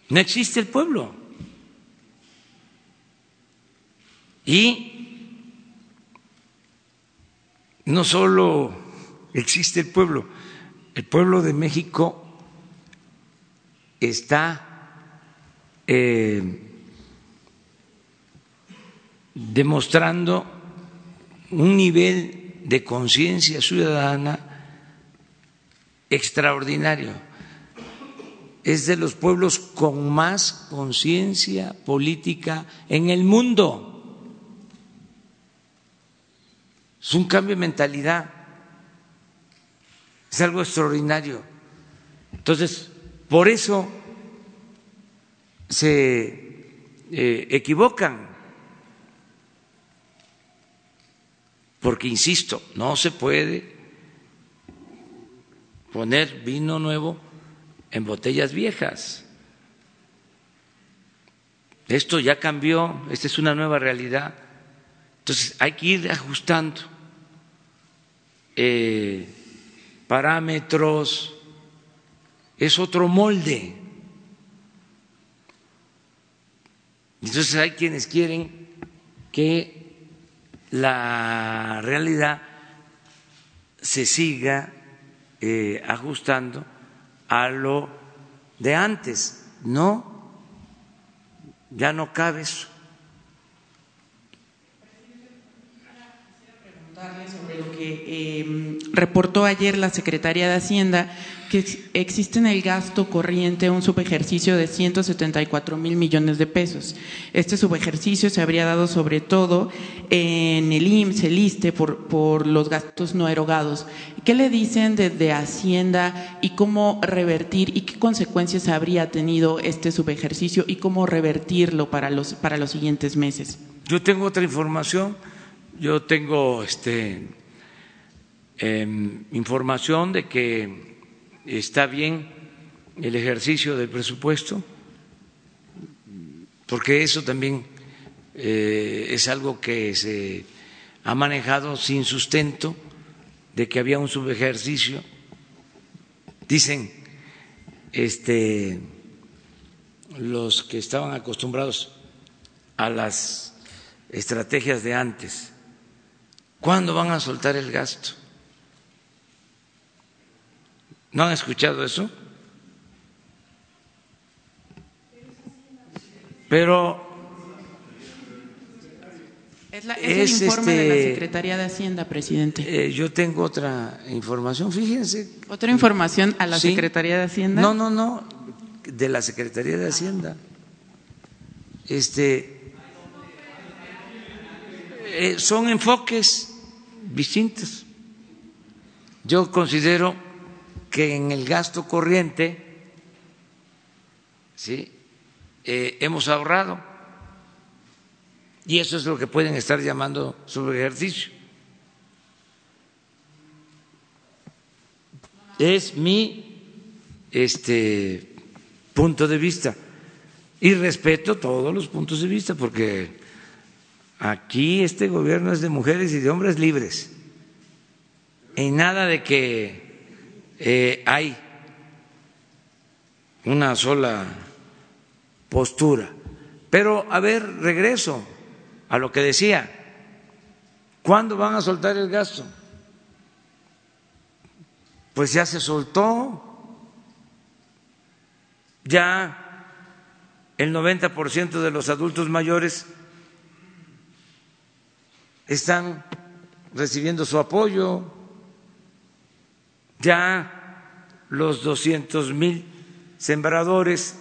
No existe el pueblo. Y no solo existe el pueblo, el pueblo de México está eh, demostrando un nivel de conciencia ciudadana extraordinario. Es de los pueblos con más conciencia política en el mundo. Es un cambio de mentalidad. Es algo extraordinario. Entonces, por eso se eh, equivocan. Porque, insisto, no se puede poner vino nuevo en botellas viejas. Esto ya cambió, esta es una nueva realidad. Entonces hay que ir ajustando eh, parámetros, es otro molde. Entonces hay quienes quieren que la realidad se siga eh, ajustando a lo de antes. No, ya no cabe eso. sobre lo que em, reportó ayer la Secretaría de Hacienda, que existe en el gasto corriente un subejercicio de 174 mil millones de pesos. Este subejercicio se habría dado sobre todo en el IMSS, el ISTE, por, por los gastos no erogados. ¿Qué le dicen desde Hacienda y cómo revertir y qué consecuencias habría tenido este subejercicio y cómo revertirlo para los, para los siguientes meses? Yo tengo otra información yo tengo este, em, información de que está bien el ejercicio del presupuesto, porque eso también eh, es algo que se ha manejado sin sustento de que había un subejercicio. Dicen este, los que estaban acostumbrados a las estrategias de antes ¿Cuándo van a soltar el gasto? ¿No han escuchado eso? Pero es, el informe de la este, Secretaría de Hacienda, presidente. Eh, yo tengo otra información, fíjense. ¿Otra información a la Secretaría de Hacienda? No, no, no, de la Secretaría de Hacienda. Este, eh, son enfoques distintas. Yo considero que en el gasto corriente ¿sí? Eh, hemos ahorrado y eso es lo que pueden estar llamando ejercicio Es mi este, punto de vista y respeto todos los puntos de vista porque Aquí este gobierno es de mujeres y de hombres libres. Y nada de que eh, hay una sola postura. Pero, a ver, regreso a lo que decía. ¿Cuándo van a soltar el gasto? Pues ya se soltó. Ya el 90% de los adultos mayores están recibiendo su apoyo, ya los 200 mil sembradores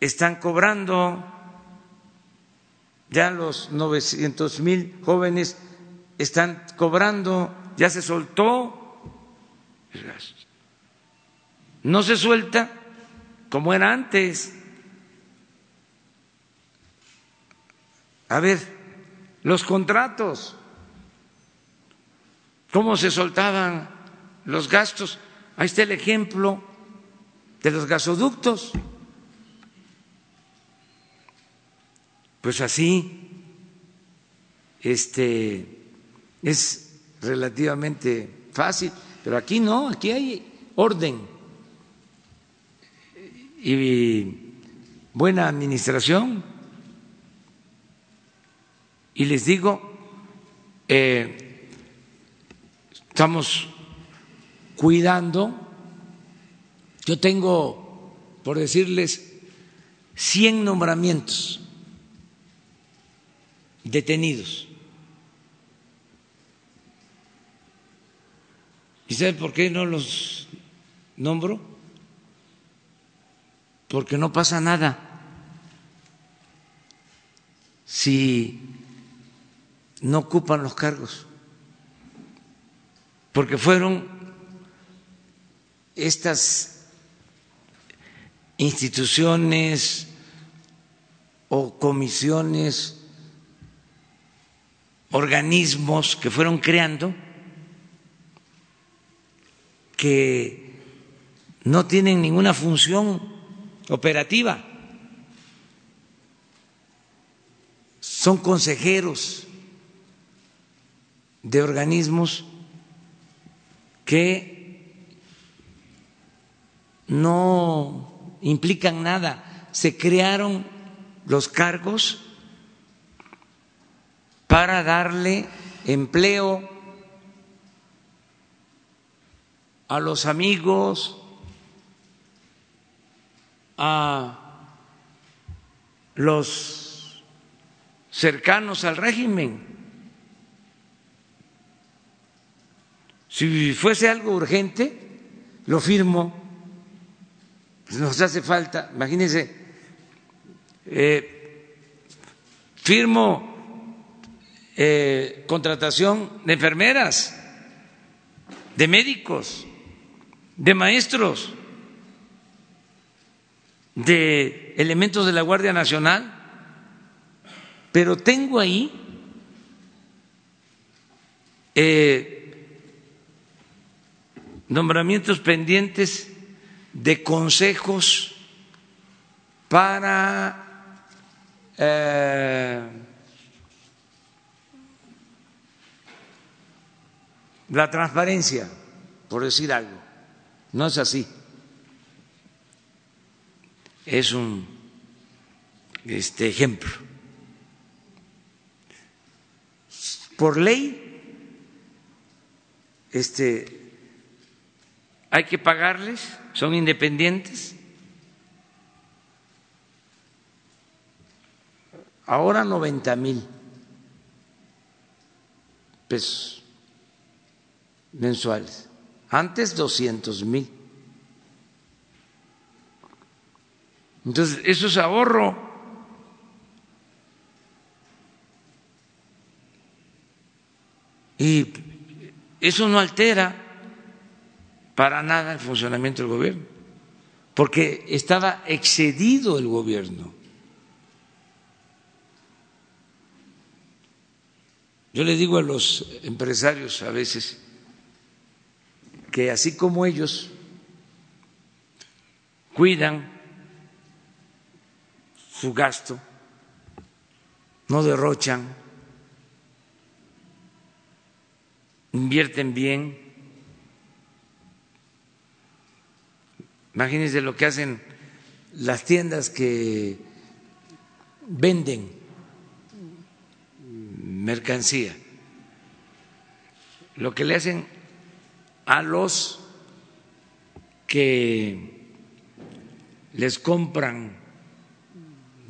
están cobrando, ya los 900 mil jóvenes están cobrando, ya se soltó. No se suelta como era antes. A ver, los contratos, cómo se soltaban los gastos. Ahí está el ejemplo de los gasoductos. Pues así, este, es relativamente fácil, pero aquí no, aquí hay orden y buena administración. Y les digo, eh, estamos cuidando, yo tengo, por decirles, 100 nombramientos detenidos. ¿Y sabe por qué no los nombro? Porque no pasa nada. Si no ocupan los cargos, porque fueron estas instituciones o comisiones, organismos que fueron creando que no tienen ninguna función operativa, son consejeros de organismos que no implican nada. Se crearon los cargos para darle empleo a los amigos, a los cercanos al régimen. Si fuese algo urgente, lo firmo. Pues nos hace falta, imagínense, eh, firmo eh, contratación de enfermeras, de médicos, de maestros, de elementos de la Guardia Nacional, pero tengo ahí eh, nombramientos pendientes de consejos para eh, la transparencia, por decir algo. No es así. Es un este ejemplo. Por ley, este, hay que pagarles, son independientes. Ahora 90 mil pesos mensuales antes 200 mil. Entonces, eso es ahorro. Y eso no altera para nada el funcionamiento del gobierno, porque estaba excedido el gobierno. Yo le digo a los empresarios a veces, que así como ellos cuidan su gasto, no derrochan, invierten bien. Imagínense lo que hacen las tiendas que venden mercancía, lo que le hacen a los que les compran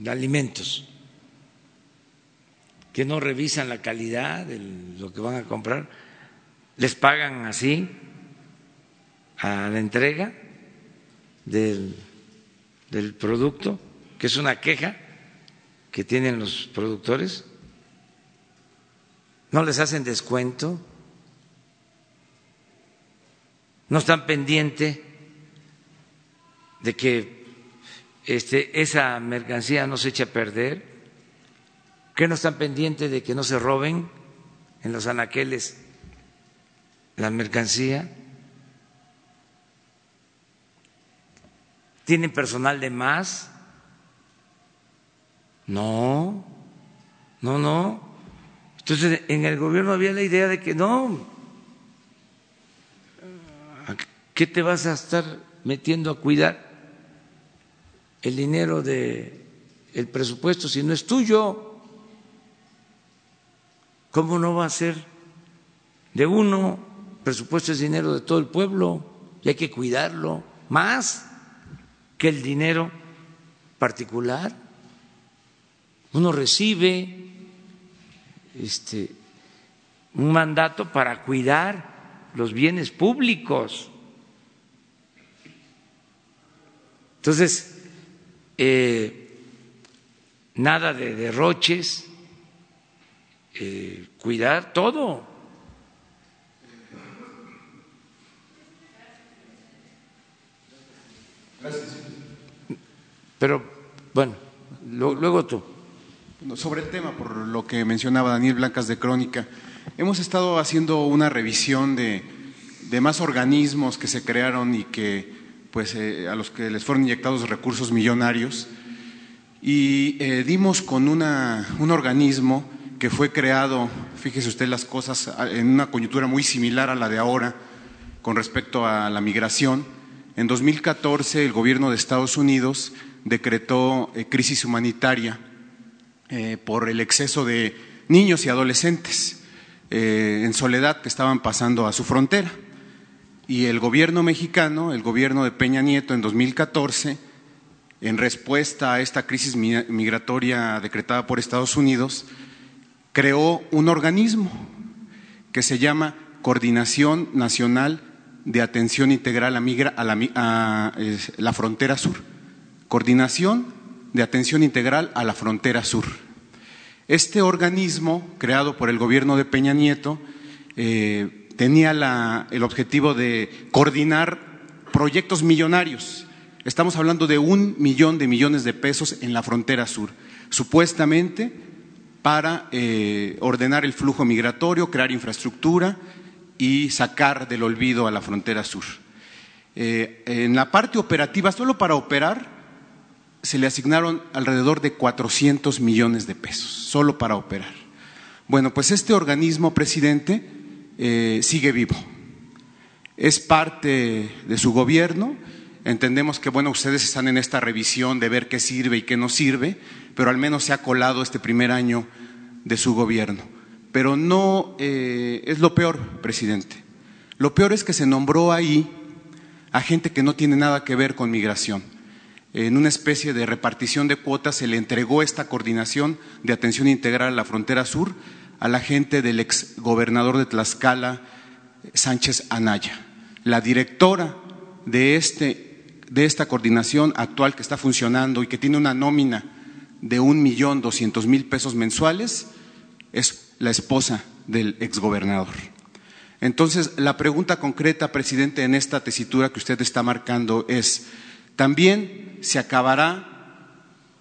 alimentos, que no revisan la calidad de lo que van a comprar, les pagan así a la entrega del, del producto, que es una queja que tienen los productores, no les hacen descuento. No están pendientes de que este, esa mercancía no se eche a perder, que no están pendientes de que no se roben en los anaqueles la mercancía. ¿Tienen personal de más? No, no, no. Entonces en el gobierno había la idea de que no, ¿Qué te vas a estar metiendo a cuidar el dinero del el presupuesto si no es tuyo? ¿Cómo no va a ser de uno? El presupuesto es dinero de todo el pueblo y hay que cuidarlo más que el dinero particular. Uno recibe este, un mandato para cuidar los bienes públicos. Entonces, eh, nada de derroches, eh, cuidar todo. Pero, bueno, luego tú. Sobre el tema, por lo que mencionaba Daniel Blancas de Crónica, hemos estado haciendo una revisión de, de más organismos que se crearon y que pues, eh, a los que les fueron inyectados recursos millonarios y eh, dimos con una, un organismo que fue creado, fíjese usted las cosas, en una coyuntura muy similar a la de ahora con respecto a la migración. En 2014 el gobierno de Estados Unidos decretó eh, crisis humanitaria por el exceso de niños y adolescentes eh, en soledad que estaban pasando a su frontera. Y el gobierno mexicano, el gobierno de Peña Nieto en 2014, en respuesta a esta crisis migratoria decretada por Estados Unidos, creó un organismo que se llama Coordinación Nacional de Atención Integral a, la, la Frontera Sur. Coordinación de Atención Integral a la Frontera Sur. Este organismo, creado por el gobierno de Peña Nieto, eh, tenía el objetivo de coordinar proyectos millonarios. Estamos hablando de un millón de millones de pesos en la frontera sur, supuestamente para eh, ordenar el flujo migratorio, crear infraestructura y sacar del olvido a la frontera sur. Eh, en la parte operativa, solo para operar, se le asignaron alrededor de 400 millones de pesos, solo para operar. Bueno, pues este organismo, presidente, eh, sigue vivo. Es parte de su gobierno. Entendemos que, bueno, ustedes están en esta revisión de ver qué sirve y qué no sirve, pero al menos se ha colado este primer año de su gobierno. Pero no eh, es lo peor, presidente. Lo peor es que se nombró ahí a gente que no tiene nada que ver con migración en una especie de repartición de cuotas se le entregó esta coordinación de atención integral a la frontera sur a la gente del ex gobernador de Tlaxcala, Sánchez Anaya. La directora de, este, de esta coordinación actual que está funcionando y que tiene una nómina de un millón doscientos mil pesos mensuales es la esposa del exgobernador. Entonces, la pregunta concreta, presidente, en esta tesitura que usted está marcando es, también se acabará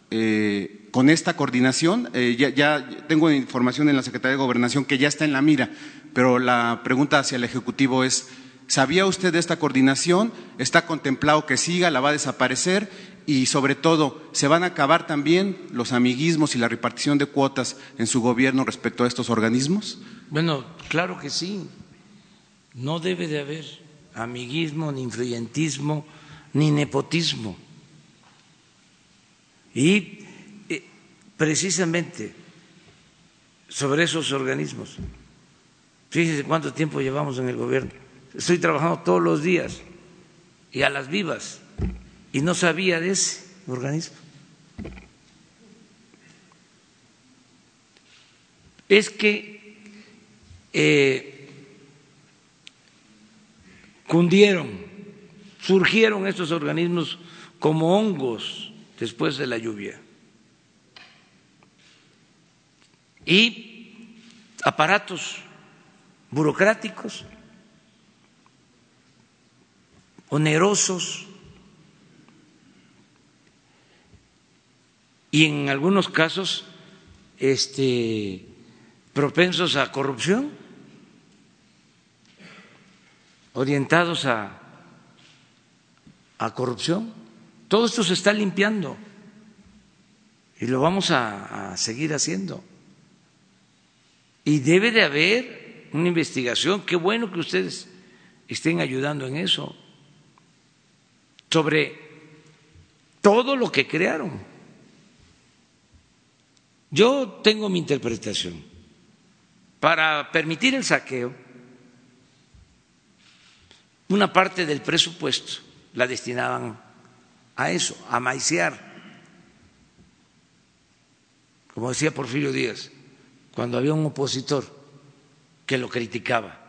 eh, con esta coordinación. Eh, ya, tengo información en la Secretaría de Gobernación que ya está en la mira, pero la pregunta hacia el Ejecutivo es, ¿sabía usted de esta coordinación? ¿Está contemplado que siga? ¿La va a desaparecer? Y sobre todo, ¿se van a acabar también los amiguismos y la repartición de cuotas en su gobierno respecto a estos organismos? Bueno, claro que sí. No debe de haber amiguismo ni influyentismo ni nepotismo. Y eh, precisamente sobre esos organismos, fíjese cuánto tiempo llevamos en el gobierno. Estoy trabajando todos los días y a las vivas y no sabía de ese organismo. Es que eh, cundieron surgieron estos organismos como hongos después de la lluvia. Y aparatos burocráticos, onerosos, y en algunos casos este, propensos a corrupción, orientados a a corrupción. Todo esto se está limpiando y lo vamos a, seguir haciendo. Y debe de haber una investigación, qué bueno que ustedes estén ayudando en eso, sobre todo lo que crearon. Yo tengo mi interpretación. Para permitir el saqueo, una parte del presupuesto la destinaban a eso, a maiciar. Como decía Porfirio Díaz, cuando había un opositor que lo criticaba,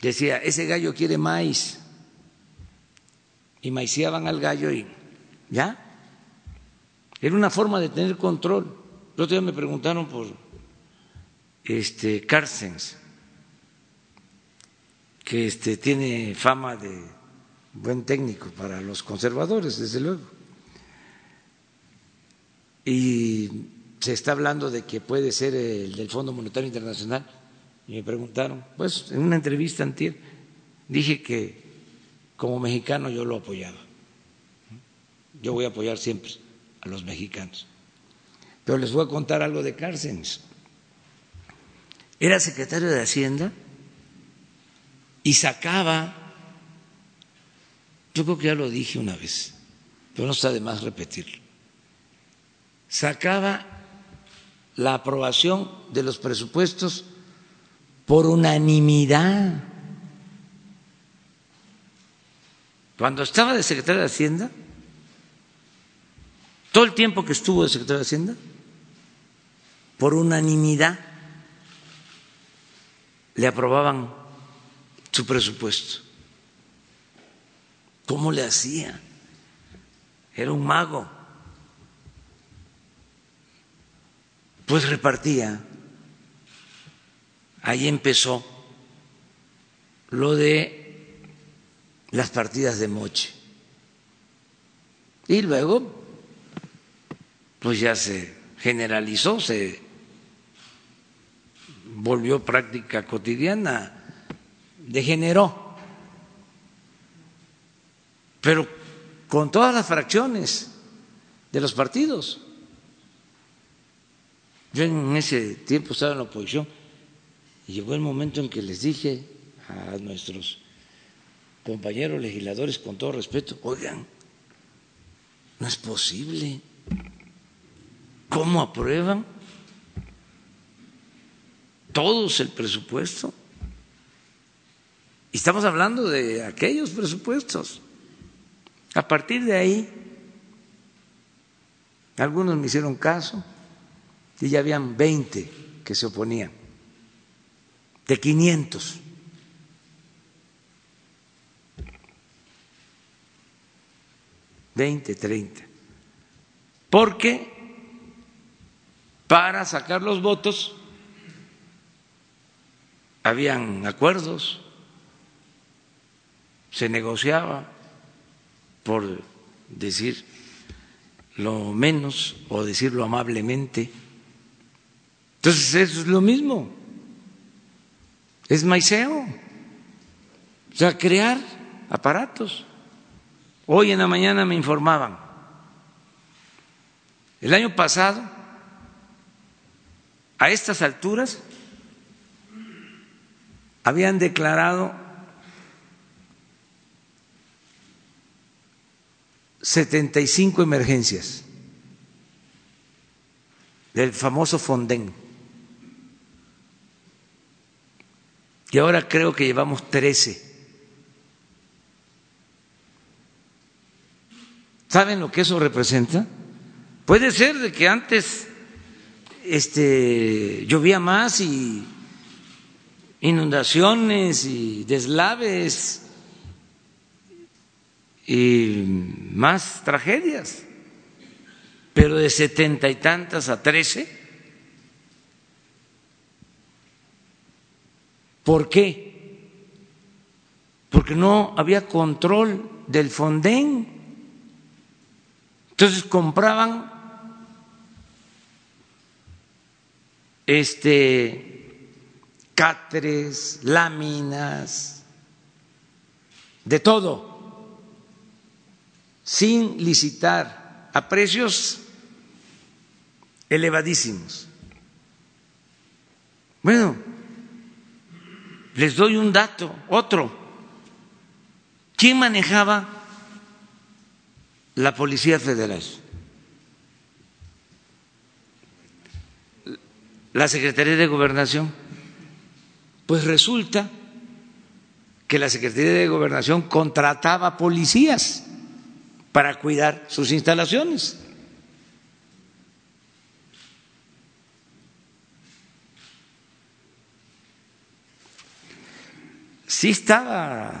decía, ese gallo quiere maíz. Y maiciaban al gallo y ya. Era una forma de tener control. El otro día me preguntaron por este que este, tiene fama de buen técnico para los conservadores, desde luego. Y se está hablando de que puede ser el del Fondo Monetario Internacional. Y me preguntaron, pues en una entrevista antier, dije que como mexicano yo lo apoyaba. Yo voy a apoyar siempre a los mexicanos. Pero les voy a contar algo de Cárcenes. Era secretario de Hacienda y sacaba yo creo que ya lo dije una vez, pero no está de más repetirlo. Sacaba la aprobación de los presupuestos por unanimidad. Cuando estaba de secretario de Hacienda, todo el tiempo que estuvo de secretario de Hacienda, por unanimidad le aprobaban su presupuesto. ¿Cómo le hacía? Era un mago. Pues repartía. Ahí empezó lo de las partidas de moche. Y luego, pues ya se generalizó, se volvió práctica cotidiana, degeneró, pero con todas las fracciones de los partidos. Yo en ese tiempo estaba en la oposición y llegó el momento en que les dije a nuestros compañeros legisladores con todo respeto, oigan, no es posible. ¿Cómo aprueban todos el presupuesto? Y estamos hablando de aquellos presupuestos. A partir de ahí, algunos me hicieron caso y ya habían 20 que se oponían, de 500. Veinte, treinta. Porque para sacar los votos habían acuerdos, se negociaba por decir lo menos o decirlo amablemente. Entonces eso es lo mismo, es maiceo, o sea, crear aparatos. Hoy en la mañana me informaban, el año pasado, a estas alturas, habían declarado 75 emergencias del famoso Fonden. Y ahora creo que llevamos 13. ¿Saben lo que eso representa? Puede ser de que antes este, llovía más y inundaciones y deslaves y más tragedias, pero de setenta y tantas a trece. ¿Por qué? Porque no había control del fondén. Entonces compraban este cáteres, láminas, de todo sin licitar a precios elevadísimos. Bueno, les doy un dato, otro. ¿Quién manejaba la Policía Federal? La Secretaría de Gobernación. Pues resulta que la Secretaría de Gobernación contrataba policías para cuidar sus instalaciones. Sí estaba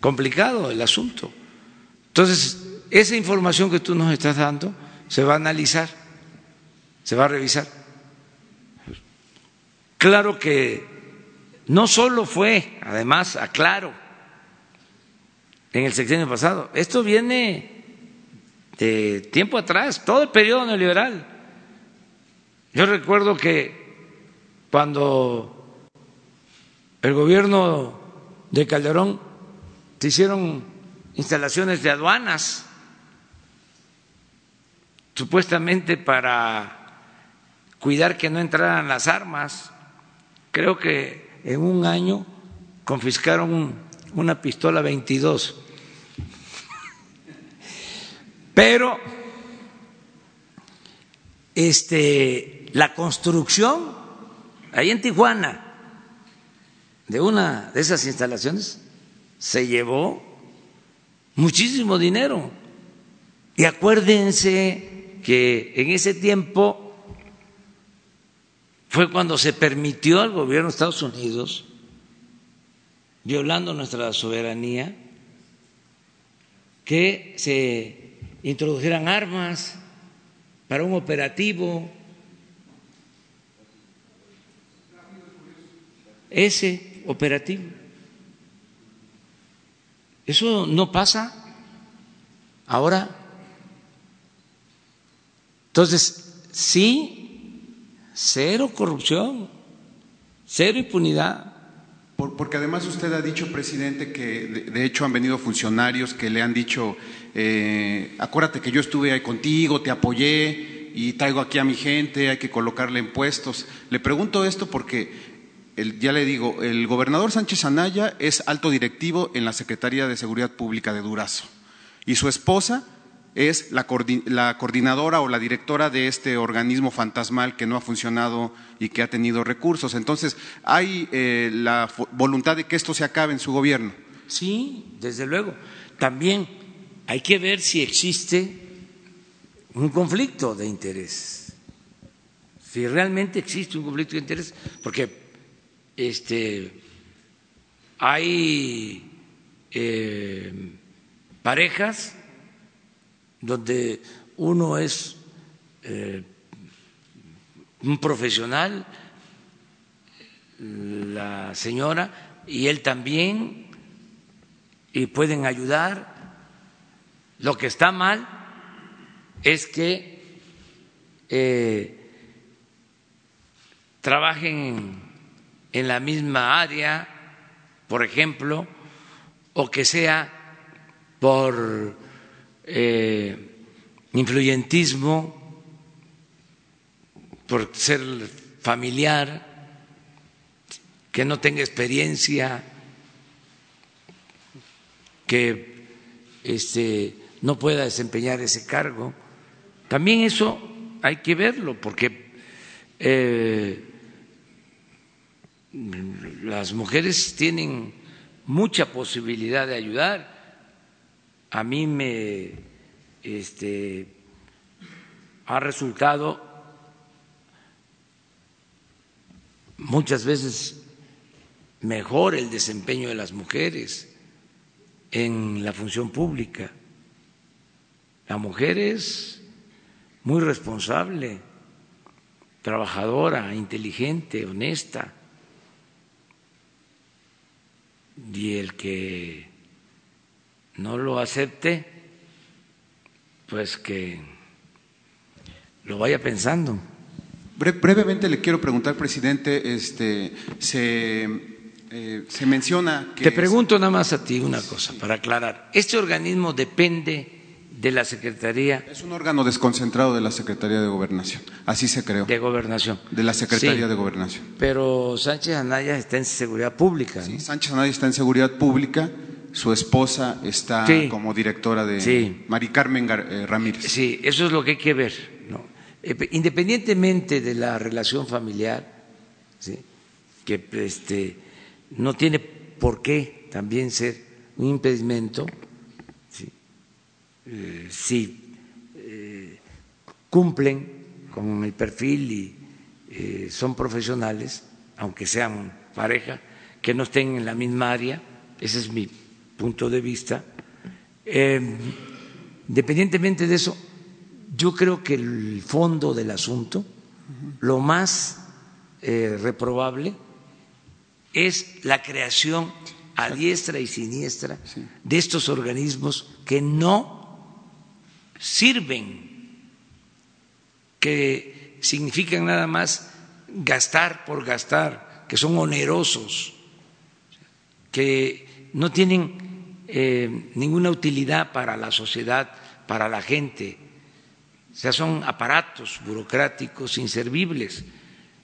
complicado el asunto. Entonces, esa información que tú nos estás dando se va a analizar, se va a revisar. Claro que no solo fue, además, aclaro, en el sexenio pasado. Esto viene de tiempo atrás, todo el periodo neoliberal. Yo recuerdo que cuando el gobierno de Calderón se hicieron instalaciones de aduanas, supuestamente para cuidar que no entraran las armas. Creo que en un año confiscaron una pistola 22 pero este, la construcción ahí en Tijuana de una de esas instalaciones se llevó muchísimo dinero. Y acuérdense que en ese tiempo fue cuando se permitió al gobierno de Estados Unidos, violando nuestra soberanía, que se introdujeran armas para un operativo. Ese operativo. Eso no pasa ahora. Entonces, sí, cero corrupción, cero impunidad. Porque además usted ha dicho, presidente, que de hecho han venido funcionarios que le han dicho, eh, acuérdate que yo estuve ahí contigo, te apoyé y traigo aquí a mi gente, hay que colocarle impuestos. Le pregunto esto porque, ya le digo, el gobernador Sánchez Anaya es alto directivo en la Secretaría de Seguridad Pública de Durazo y su esposa es la, coordinadora o la directora de este organismo fantasmal que no ha funcionado y que ha tenido recursos. Entonces, ¿hay eh, la voluntad de que esto se acabe en su gobierno? Sí, desde luego. También hay que ver si existe un conflicto de interés. Si realmente existe un conflicto de interés, porque este, hay eh, parejas donde uno es eh, un profesional, la señora, y él también, y pueden ayudar. Lo que está mal es que eh, trabajen en la misma área, por ejemplo, o que sea por eh, influyentismo, por ser familiar, que no tenga experiencia, que este, no pueda desempeñar ese cargo. También eso hay que verlo, porque eh, las mujeres tienen mucha posibilidad de ayudar a mí me este, ha resultado muchas veces mejor el desempeño de las mujeres en la función pública. La mujer es muy responsable, trabajadora, inteligente, honesta. Y el que no lo acepte, pues que lo vaya pensando. brevemente le quiero preguntar, presidente, este, se, eh, se menciona que... Te pregunto nada más a ti una cosa, para aclarar. ¿Este organismo depende de la Secretaría? Es un órgano desconcentrado de la Secretaría de Gobernación, así se creó. De Gobernación. De la Secretaría de Gobernación. Pero Sánchez Anaya está en Seguridad Pública. Sí, Sánchez Anaya está en Seguridad Pública su esposa está como directora de Mari Carmen eh, Ramírez. Sí, eso es lo que hay que ver. Eh, independientemente de la relación familiar, que este, no tiene por qué también ser un impedimento, eh, si cumplen con el perfil y son profesionales, aunque sean pareja, que no estén en la misma área, ese es mi punto de vista. Eh, independientemente de eso, yo creo que el fondo del asunto, lo más eh, reprobable, es la creación a diestra y siniestra de estos organismos que no sirven, que significan nada más gastar por gastar, que son onerosos, que no tienen eh, ninguna utilidad para la sociedad, para la gente. O sea, son aparatos burocráticos inservibles.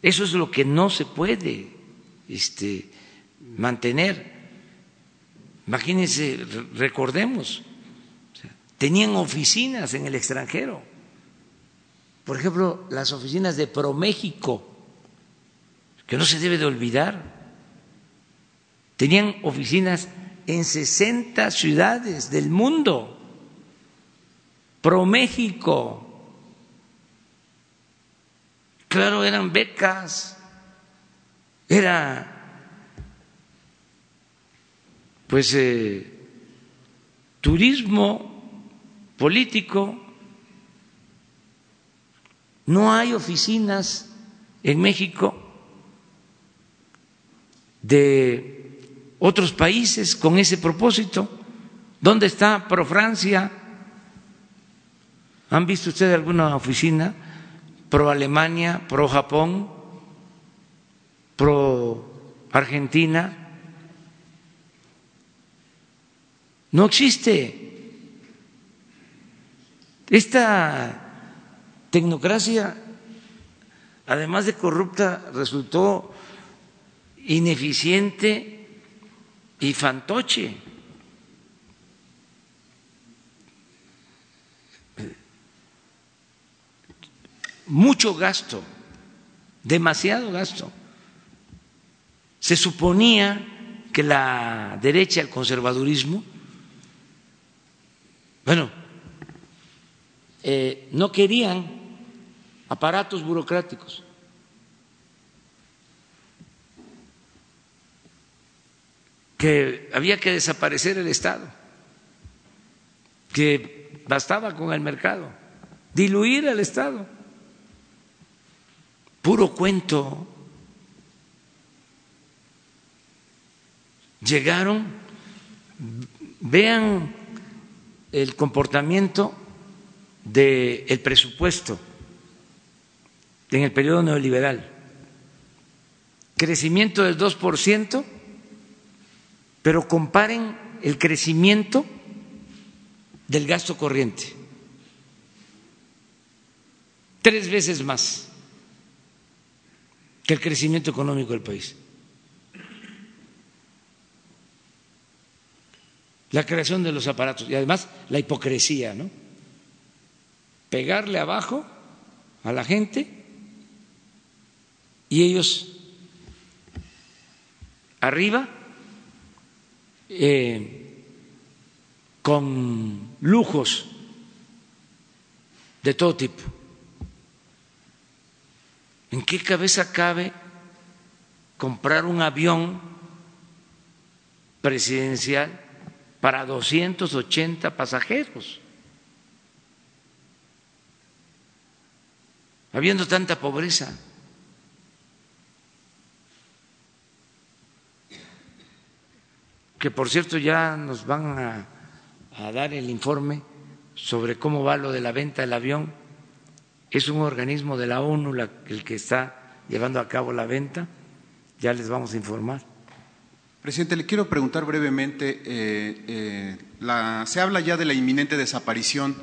Eso es lo que no se puede este, mantener. Imagínense, recordemos, tenían oficinas en el extranjero Por ejemplo, las oficinas de ProMéxico, que no se debe de olvidar, tenían oficinas en 60 ciudades del mundo. ProMéxico. Claro, eran becas, era pues eh, turismo político. No hay oficinas en México de otros países con ese propósito. ¿Dónde está Pro Francia? ¿Han visto ustedes alguna oficina pro Alemania, pro Japón, pro Argentina? No existe. Esta tecnocracia, además de corrupta, resultó ineficiente y fantoche. Mucho gasto, demasiado gasto. Se suponía que la derecha, el conservadurismo, bueno, eh, no querían aparatos burocráticos. que había que desaparecer el Estado, que bastaba con el mercado, diluir el Estado. Puro cuento. Llegaron, vean el comportamiento del presupuesto en el periodo neoliberal. Crecimiento del 2%, pero comparen el crecimiento del gasto corriente. Tres veces más que el crecimiento económico del país. la creación de los aparatos y además la hipocresía, ¿no? Pegarle abajo a la gente y ellos arriba eh, con lujos de todo tipo. ¿En qué cabeza cabe comprar un avión presidencial para 280 pasajeros. Habiendo tanta pobreza. Que por cierto ya nos van a, dar el informe sobre cómo va lo de la venta del avión. Es un organismo de la ONU el que está llevando a cabo la venta. Ya les vamos a informar. Presidente, le quiero preguntar brevemente, eh, eh, se habla ya de la inminente desaparición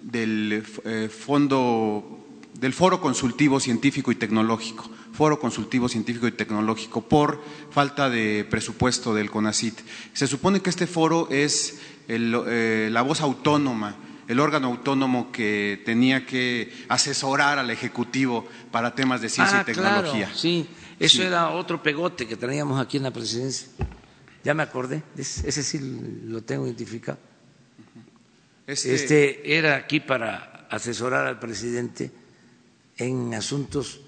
del eh, fondo, del Foro Consultivo Científico y Tecnológico, Foro Consultivo Científico y Tecnológico, por falta de presupuesto del CONACIT. Se supone que este foro es la voz autónoma el órgano autónomo que tenía que asesorar al Ejecutivo para temas de ciencia y ah, tecnología. sí, eso era otro pegote que teníamos aquí en la presidencia. Ya me acordé, ese sí lo tengo identificado. Este, este era aquí para asesorar al presidente en asuntos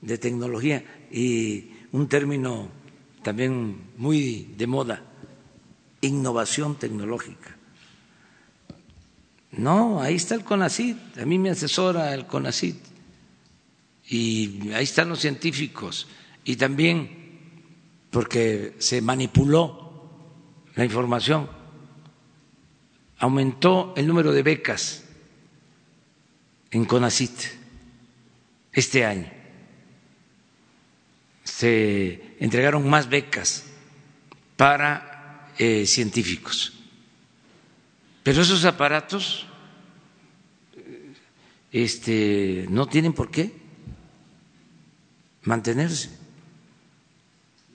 de tecnología y un término también muy de moda, innovación tecnológica. No, ahí está el CONACID, a mí me asesora el CONACID y ahí están los científicos y también porque se manipuló la información, aumentó el número de becas en CONACIT este año. Se entregaron más becas para eh, científicos. Pero esos aparatos este, no tienen por qué mantenerse.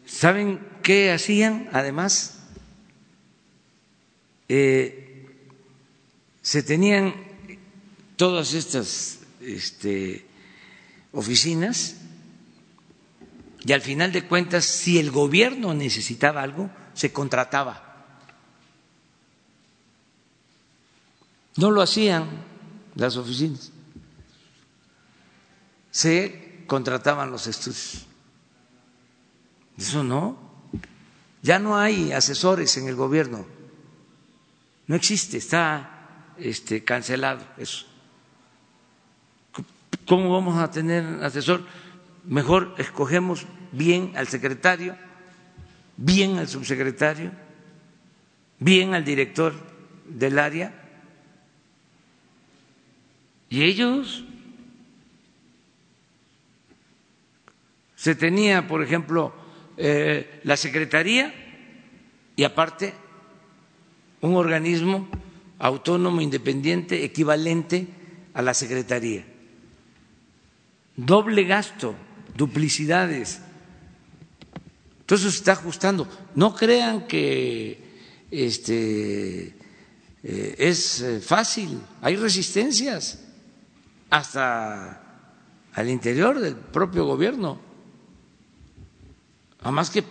¿Saben qué hacían? Además, eh, se tenían todas estas este, oficinas y al final de cuentas, si el gobierno necesitaba algo, se contrataba. No lo hacían las oficinas, se contrataban los estudios. Eso no. Ya no hay asesores en el gobierno. No existe, está este, cancelado eso. ¿Cómo vamos a tener asesor? Mejor escogemos bien al secretario, bien al subsecretario, bien al director del área. Y ellos se tenía, por ejemplo, eh, la Secretaría y aparte un organismo autónomo, independiente, equivalente a la Secretaría. Doble gasto, duplicidades. Entonces se está ajustando. No crean que este, eh, es eh, fácil, hay resistencias hasta al interior del propio gobierno. Además que,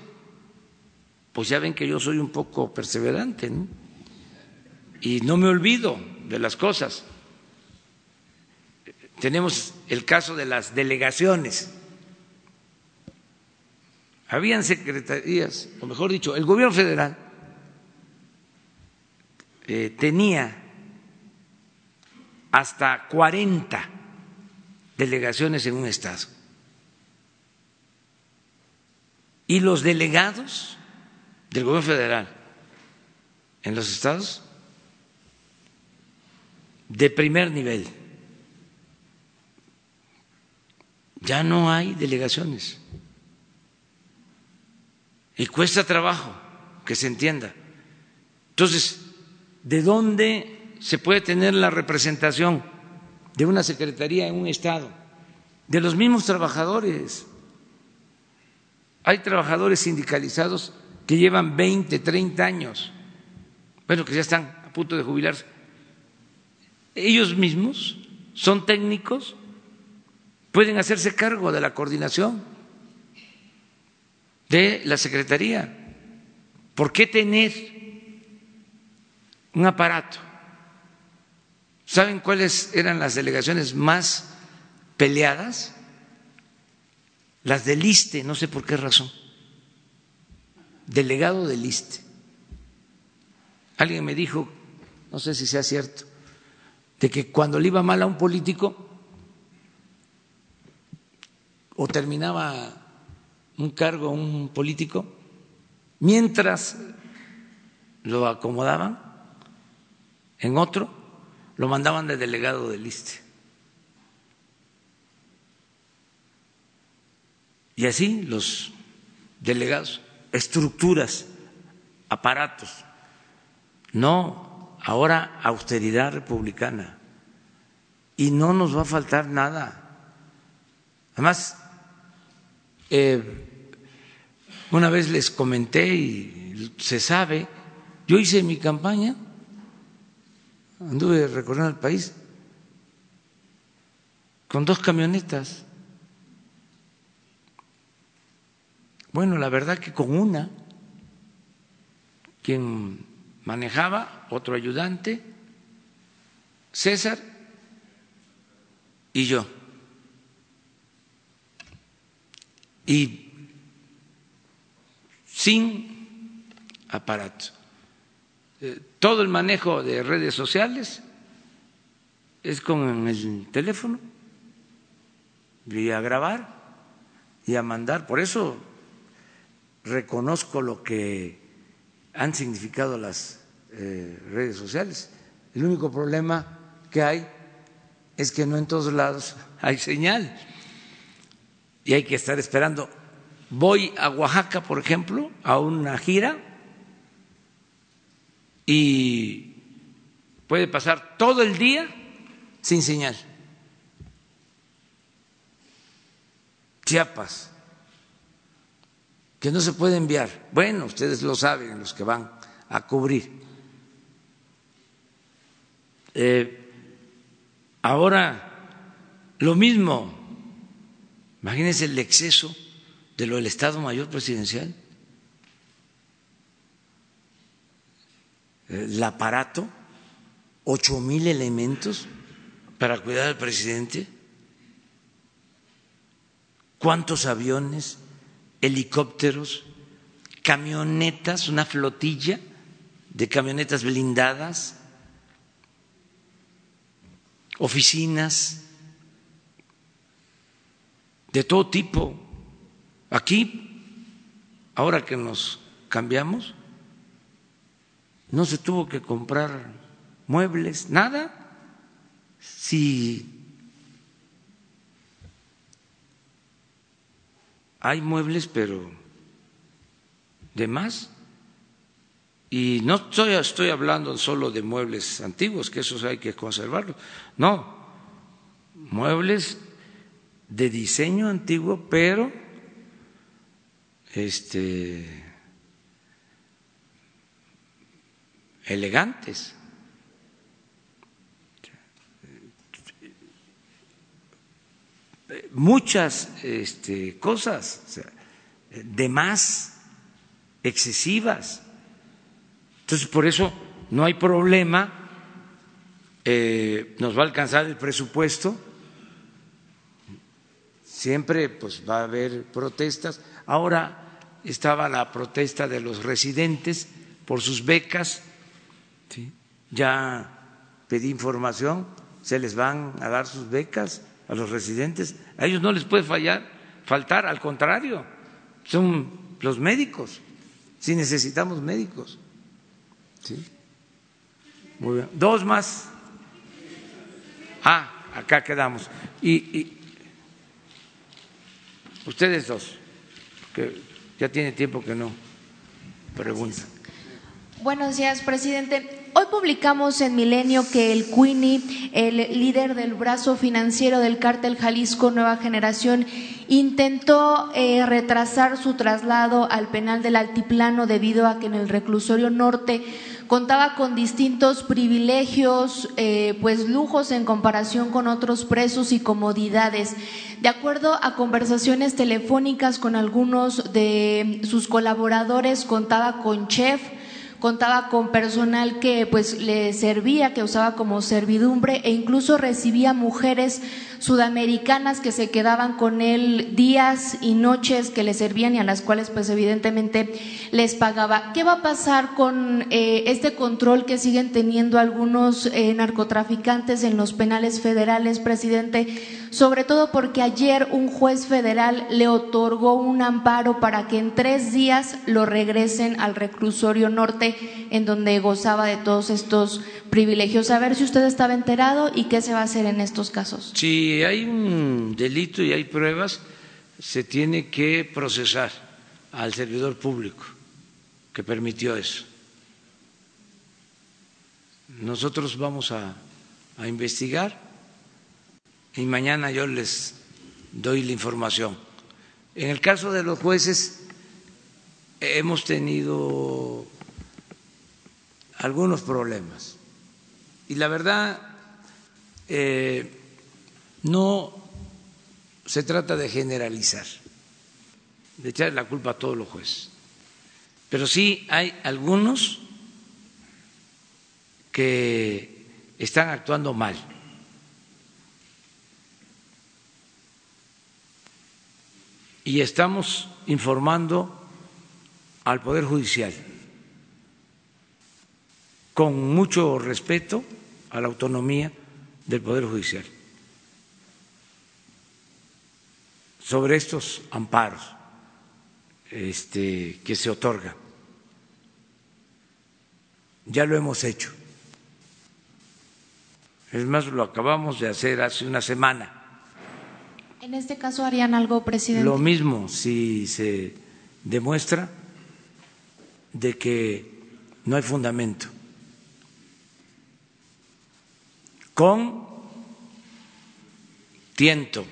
pues ya ven que yo soy un poco perseverante, ¿no? Y no me olvido de las cosas. Tenemos el caso de las delegaciones. Habían secretarías, o mejor dicho, el gobierno federal eh, tenía hasta 40 delegaciones en un estado. Y los delegados del gobierno federal en los estados de primer nivel. Ya no hay delegaciones. Y cuesta trabajo que se entienda. Entonces, ¿de dónde se puede tener la representación de una secretaría en un Estado? De los mismos trabajadores. Hay trabajadores sindicalizados que llevan 20, 30 años, bueno, que ya están a punto de jubilarse. Ellos mismos son técnicos, pueden hacerse cargo de la coordinación de la Secretaría. ¿Por qué tener un aparato? ¿Saben cuáles eran las delegaciones más peleadas? las del ISTE, no sé por qué razón, delegado del ISTE. Alguien me dijo, no sé si sea cierto, de que cuando le iba mal a un político o terminaba un cargo un político, mientras lo acomodaban en otro, lo mandaban de delegado del ISTE. Y así los delegados, estructuras, aparatos. No, ahora austeridad republicana. Y no nos va a faltar nada. Además, eh, una vez les comenté y se sabe, yo hice mi campaña, anduve recorriendo el país con dos camionetas Bueno, la verdad que con una, quien manejaba, otro ayudante, César y yo. Y sin aparato. Eh, todo el manejo de redes sociales es con el teléfono y a grabar y a mandar. Por eso reconozco lo que han significado las eh, redes sociales. El único problema que hay es que no en todos lados hay señal y hay que estar esperando. Voy a Oaxaca, por ejemplo, a una gira y puede pasar todo el día sin señal. Chiapas, que no se puede enviar. Bueno, ustedes lo saben, los que van a cubrir. Eh, ahora Lo mismo, imagínense el exceso de lo del Estado Mayor Presidencial, el aparato, ocho mil elementos para cuidar al presidente, cuántos aviones, helicópteros, camionetas, una flotilla de camionetas blindadas, oficinas de todo tipo. Aquí, ahora que nos cambiamos, no se tuvo que comprar muebles, nada. Si hay muebles, pero de más. Y no estoy, estoy hablando solo de muebles antiguos, que esos hay que conservarlos. No, muebles de diseño antiguo, pero este elegantes. Muchas este, cosas de más excesivas. Entonces, por eso no hay problema, eh, nos va a alcanzar el presupuesto, siempre pues va a haber protestas. Ahora estaba la protesta de los residentes por sus becas, ya pedí información, se les van a dar sus becas a los residentes, a ellos no les puede fallar, faltar, al contrario, son los médicos, si necesitamos médicos. ¿Sí? Muy bien. Dos más. Ah, acá quedamos. Y, y ustedes dos, que ya tiene tiempo que no preguntan. Buenos días, presidente. Hoy publicamos en Milenio que el Quini, el líder del brazo financiero del cártel Jalisco Nueva Generación, intentó eh, retrasar su traslado al penal del Altiplano debido a que en el reclusorio norte contaba con distintos privilegios, eh, pues lujos en comparación con otros presos y comodidades. De acuerdo a conversaciones telefónicas con algunos de sus colaboradores, contaba con chef, contaba con personal que pues le servía, que usaba como servidumbre e incluso recibía mujeres sudamericanas que se quedaban con él días y noches que le servían y a las cuales pues evidentemente les pagaba. ¿Qué va a pasar con eh, este control que siguen teniendo algunos eh, narcotraficantes en los penales federales, presidente? Sobre todo porque ayer un juez federal le otorgó un amparo para que en tres días lo regresen al reclusorio norte en donde gozaba de todos estos privilegios. A ver si usted estaba enterado y qué se va a hacer en estos casos. Hay un delito y hay pruebas, se tiene que procesar al servidor público que permitió eso. Nosotros vamos a, a investigar y mañana yo les doy la información. En el caso de los jueces, hemos tenido algunos problemas. Y la verdad, eh, no se trata de generalizar, de echar la culpa a todos los jueces, pero sí hay algunos que están actuando mal. Y estamos informando al Poder Judicial con mucho respeto a la autonomía del Poder Judicial sobre estos amparos este, que se otorgan. Ya lo hemos hecho. Es más, lo acabamos de hacer hace una semana. En este caso harían algo, presidente. Lo mismo si se demuestra de que no hay fundamento con tiento,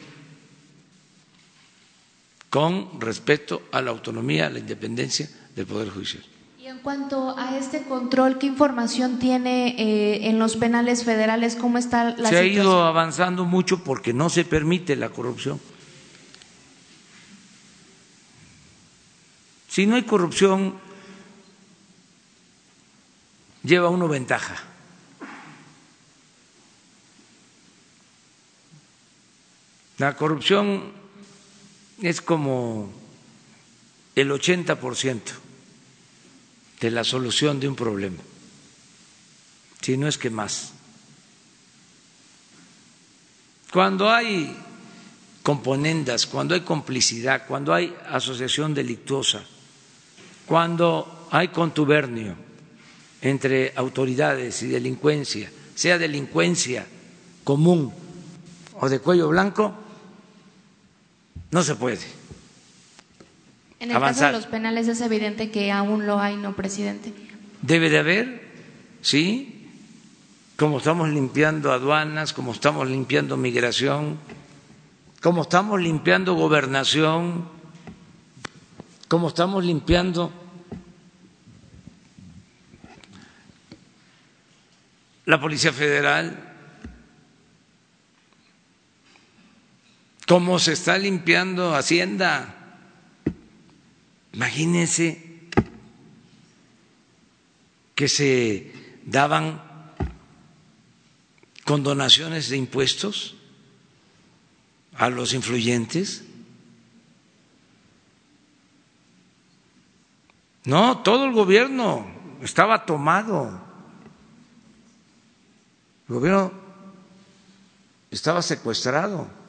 con respeto a la autonomía, a la independencia del Poder Judicial. Y En cuanto a este control, ¿qué información tiene eh, en los penales federales? ¿Cómo está la se situación? ha ido avanzando mucho porque no se permite la corrupción. Si no hay corrupción, lleva uno ventaja. La corrupción es como el 80% de la solución de un problema, si no es que más. Cuando hay componendas, cuando hay complicidad, cuando hay asociación delictuosa, cuando hay contubernio entre autoridades y delincuencia, sea delincuencia común o de cuello blanco, no se puede. En el avanzar. caso de los penales es evidente que aún lo hay, ¿no, presidente? Debe de haber, sí, como estamos limpiando aduanas, como estamos limpiando migración, como estamos limpiando gobernación, como estamos limpiando la Policía Federal, como se está limpiando Hacienda. Imagínense que se daban condonaciones de impuestos a los influyentes. No, todo el gobierno estaba tomado. El gobierno estaba secuestrado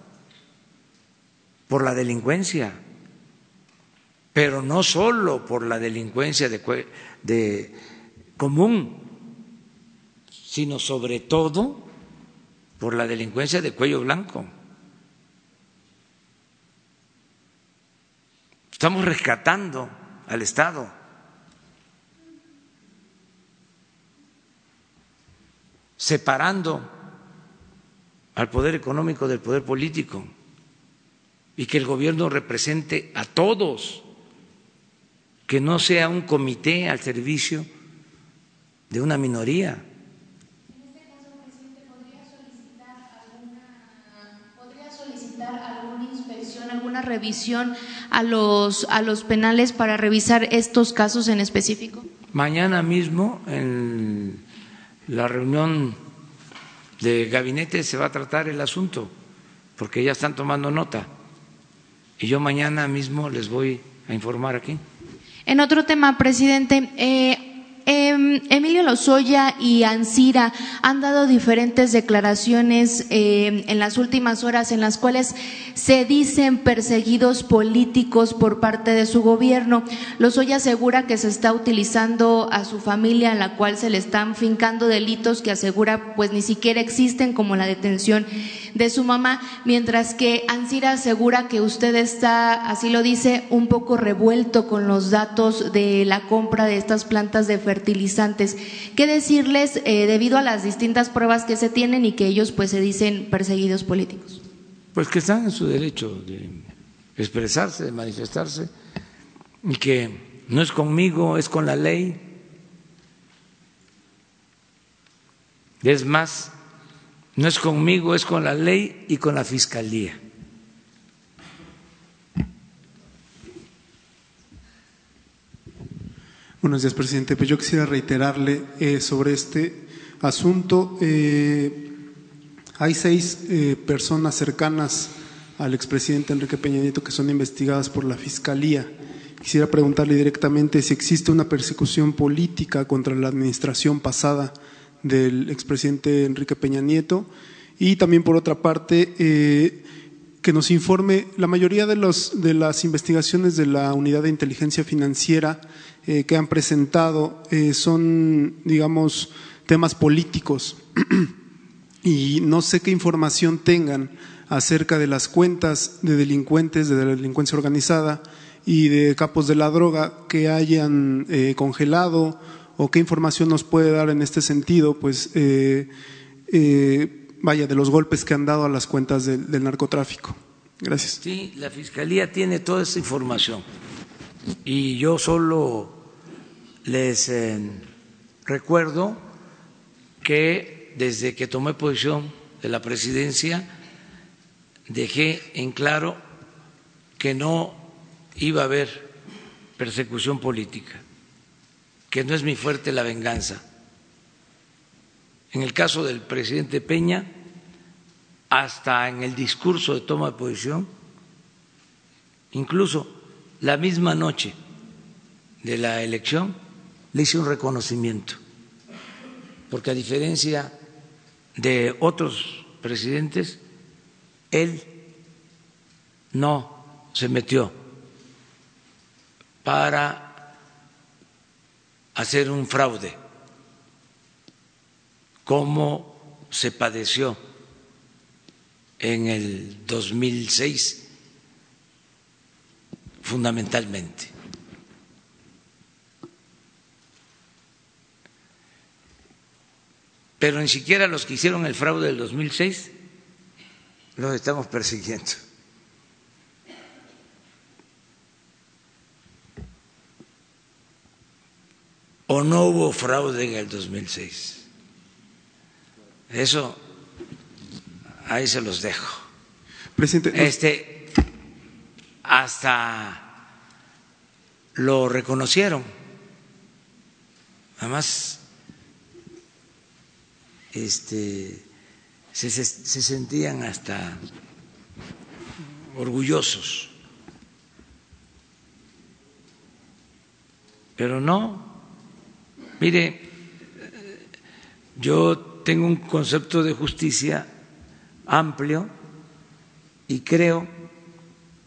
por la delincuencia, pero no solo por la delincuencia de, de común, sino sobre todo por la delincuencia de cuello blanco. Estamos rescatando al Estado. separando al poder económico del poder político y que el gobierno represente a todos, que no sea un comité al servicio de una minoría. ¿Podría solicitar alguna inspección, alguna revisión a los, a los penales para revisar estos casos en específico? Mañana mismo en la reunión de gabinete se va a tratar el asunto, porque ya están tomando nota. Y yo mañana mismo les voy a informar aquí. En otro tema, presidente, eh, em, Emilio Lozoya y Ancira han dado diferentes declaraciones eh, en las últimas horas en las cuales se dicen perseguidos políticos por parte de su gobierno. Lozoya asegura que se está utilizando a su familia, a la cual se le están fincando delitos que asegura pues ni siquiera existen, como la detención de su mamá, mientras que Ancira asegura que usted está, así lo dice, un poco revuelto con los datos de la compra de estas plantas de fertilizantes. ¿Qué decirles eh, debido a las distintas pruebas que se tienen y que ellos pues se dicen perseguidos políticos? Pues que están en su derecho de expresarse, de manifestarse, y que no es conmigo, es con la ley. Es más, no es conmigo, es con la ley y con la fiscalía. Buenos días, presidente. Pues yo quisiera reiterarle eh, sobre este asunto. Eh, hay seis eh, personas cercanas al expresidente Enrique Peña Nieto que son investigadas por la Fiscalía. Quisiera preguntarle directamente si existe una persecución política contra la administración pasada del expresidente Enrique Peña Nieto. Y también, por otra parte, eh, que nos informe la mayoría de, los, de las investigaciones de la Unidad de Inteligencia Financiera eh, que han presentado eh, son, digamos, temas políticos. Y no sé qué información tengan acerca de las cuentas de delincuentes, de la delincuencia organizada y de capos de la droga que hayan congelado o qué información nos puede dar en este sentido, pues eh, eh, vaya, de los golpes que han dado a las cuentas del, narcotráfico. Gracias. Sí, la Fiscalía tiene toda esa información y yo solo les eh, recuerdo que desde que tomé posición de la presidencia dejé en claro que no iba a haber persecución política, que no es mi fuerte la venganza. En el caso del presidente Peña, hasta en el discurso de toma de posición, incluso la misma noche de la elección, le hice un reconocimiento, porque a diferencia de otros presidentes, él no se metió para hacer un fraude, como se padeció en el 2006 fundamentalmente. Pero ni siquiera los que hicieron el fraude del 2006 los estamos persiguiendo. ¿O no hubo fraude en el 2006? Eso ahí se los dejo. Presidente, este hasta lo reconocieron. Además, este, se, se, se sentían hasta orgullosos. Pero no, mire, yo tengo un concepto de justicia amplio y creo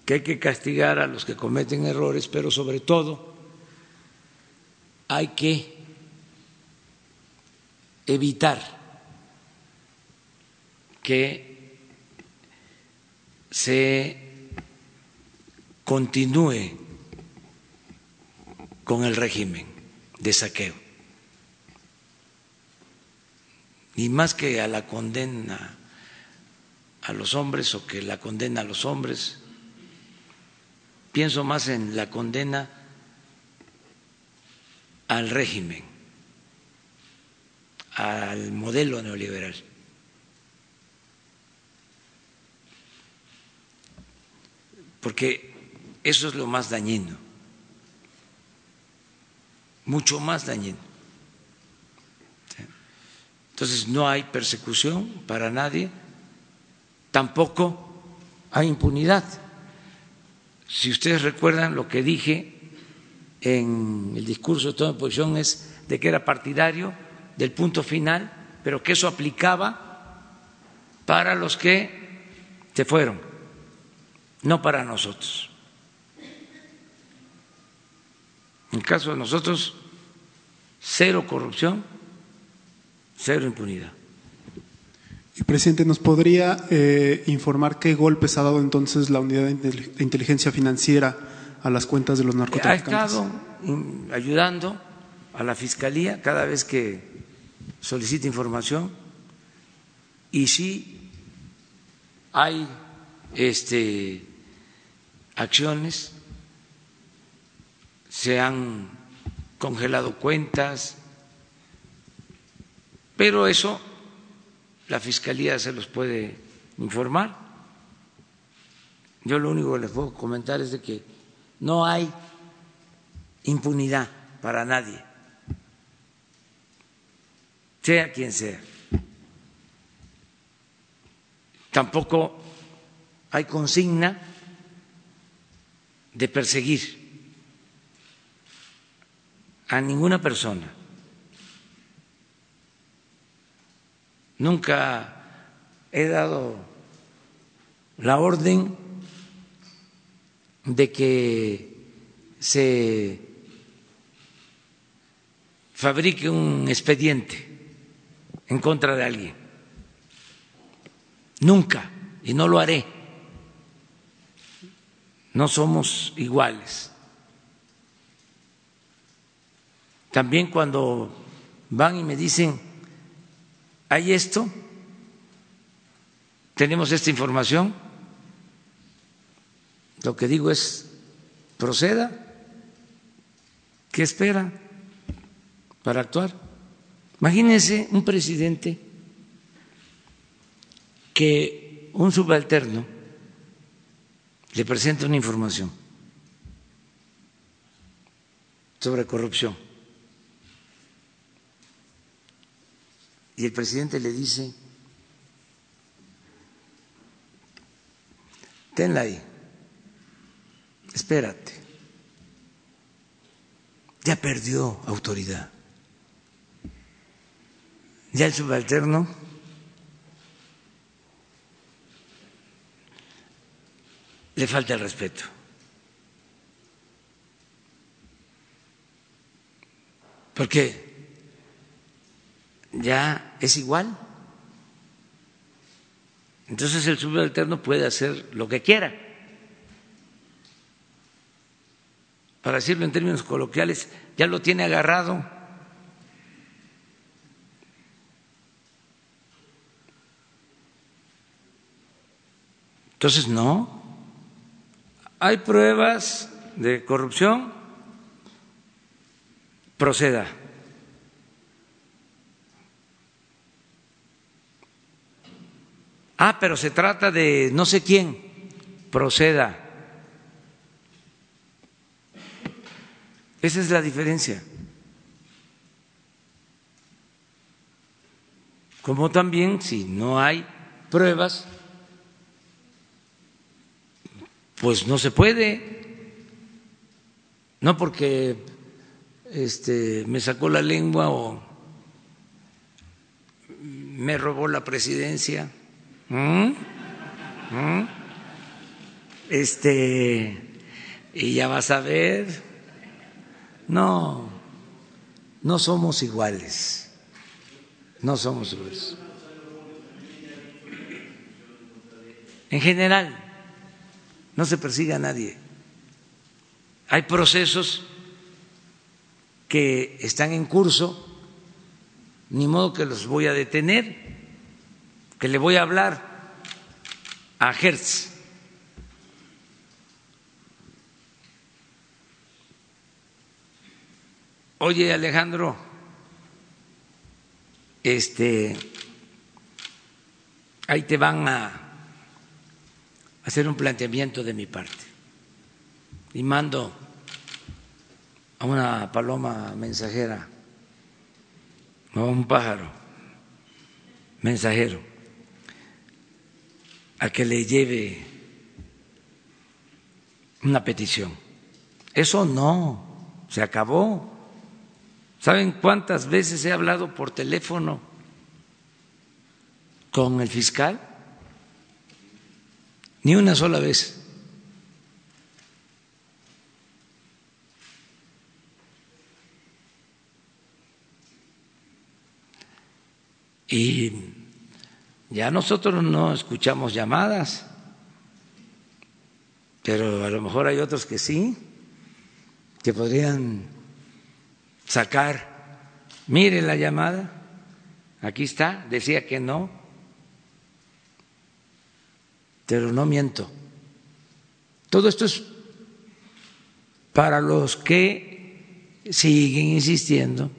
que hay que castigar a los que cometen errores, pero sobre todo hay que evitar que se continúe con el régimen de saqueo. Y más que a la condena a los hombres o que la condena a los hombres, pienso más en la condena al régimen, al modelo neoliberal. Porque eso es lo más dañino, mucho más dañino. Entonces no hay persecución para nadie tampoco hay impunidad. Si ustedes recuerdan lo que dije en el discurso de toda oposición es de que era partidario del punto final, pero que eso aplicaba para los que se fueron, no para nosotros. En el caso de nosotros, cero corrupción, cero impunidad. Y presidente, ¿nos podría eh, informar qué golpes ha dado entonces la unidad de inteligencia financiera a las cuentas de los narcotraficantes? Ha estado ayudando a la fiscalía cada vez que solicita información y sí hay este, acciones, se han congelado cuentas, pero eso la Fiscalía se los puede informar. Yo lo único que les puedo comentar es de que no hay impunidad para nadie, sea quien sea. Tampoco hay consigna de perseguir a ninguna persona Nunca he dado la orden de que se fabrique un expediente en contra de alguien. Nunca, y no lo haré. No somos iguales. También cuando van y me dicen, hay esto, tenemos esta información, lo que digo es, proceda, ¿qué espera? para actuar. Imagínense un presidente que un subalterno le presenta una información sobre corrupción y el presidente le dice, tenla ahí, espérate, ya perdió autoridad, ya el subalterno le falta el respeto. Porque ya es igual. Entonces el subalterno puede hacer lo que quiera. Para decirlo en términos coloquiales, ya lo tiene agarrado. Entonces, no. Hay pruebas de corrupción, proceda. Ah, pero se trata de no sé quién. Proceda. Esa es la diferencia. Como también si no hay pruebas, pues no se puede. No porque este, me sacó la lengua o me robó la presidencia ¿Mm? ¿Mm? Este, y ya vas a ver, no, no somos iguales, no somos iguales. En general, no se persigue a nadie. Hay procesos que están en curso, ni modo que los voy a detener que le voy a hablar a Hertz. Oye, Alejandro, este, ahí te van a hacer un planteamiento de mi parte. Y mando a una paloma mensajera, o a un pájaro mensajero a que le lleve una petición. Eso no, se acabó. ¿Saben cuántas veces he hablado por teléfono con el fiscal? Ni una sola vez. Y ya nosotros no escuchamos llamadas, pero a lo mejor hay otros que sí, que podrían sacar, mire la llamada, aquí está, decía que no, pero no miento. Todo esto es para los que siguen insistiendo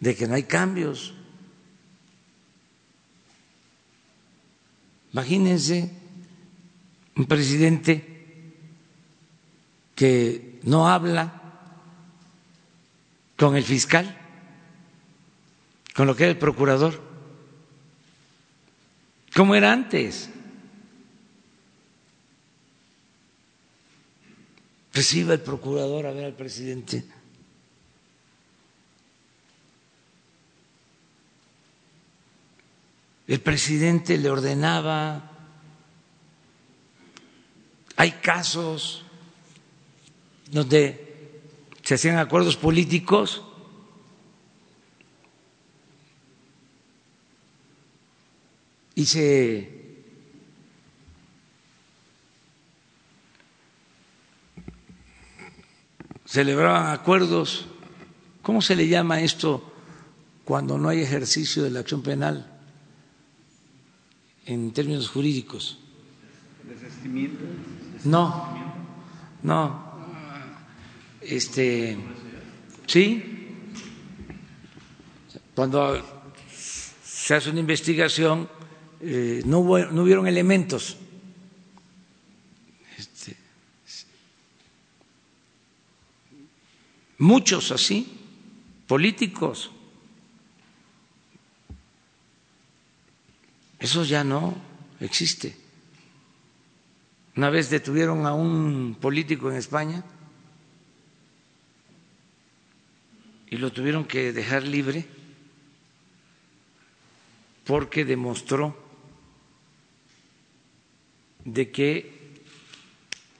de que no hay cambios. Imagínense un presidente que no habla con el fiscal, con lo que era el procurador, como era antes. Reciba el procurador a ver al presidente. El presidente le ordenaba, hay casos donde se hacían acuerdos políticos y se celebraban acuerdos. ¿Cómo se le llama esto cuando no hay ejercicio de la acción penal? En términos jurídicos. ¿Desistimiento? No, no. Este, sí, cuando se hace una investigación, eh, no, no hubieron elementos. Este, muchos así, políticos. Eso ya no existe. Una vez detuvieron a un político en España y lo tuvieron que dejar libre porque demostró de que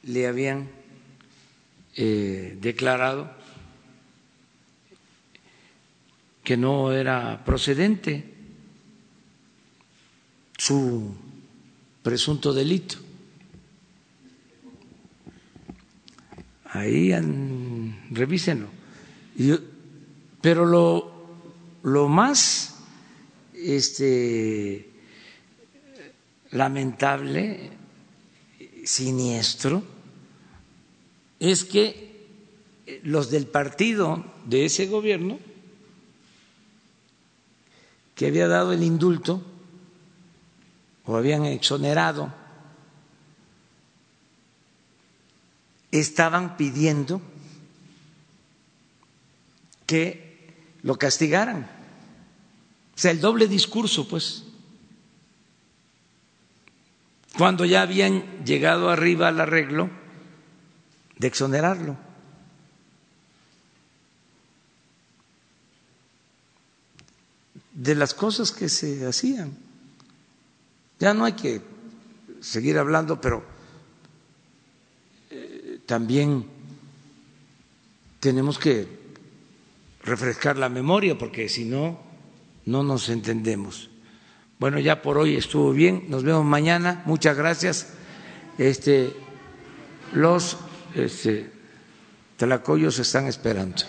le habían eh, declarado que no era procedente su presunto delito. Ahí revísenlo. pero lo, lo más este, lamentable, siniestro, es que los del partido de ese gobierno, que había dado el indulto o habían exonerado, estaban pidiendo que lo castigaran. O sea, el doble discurso, pues. Cuando ya habían llegado arriba al arreglo de exonerarlo. De las cosas que se hacían. Ya no hay que seguir hablando, pero eh, también tenemos que refrescar la memoria, porque si no no nos entendemos. Bueno, ya por hoy estuvo bien, nos vemos mañana, muchas gracias. Este, los este, tlacoyos están esperando.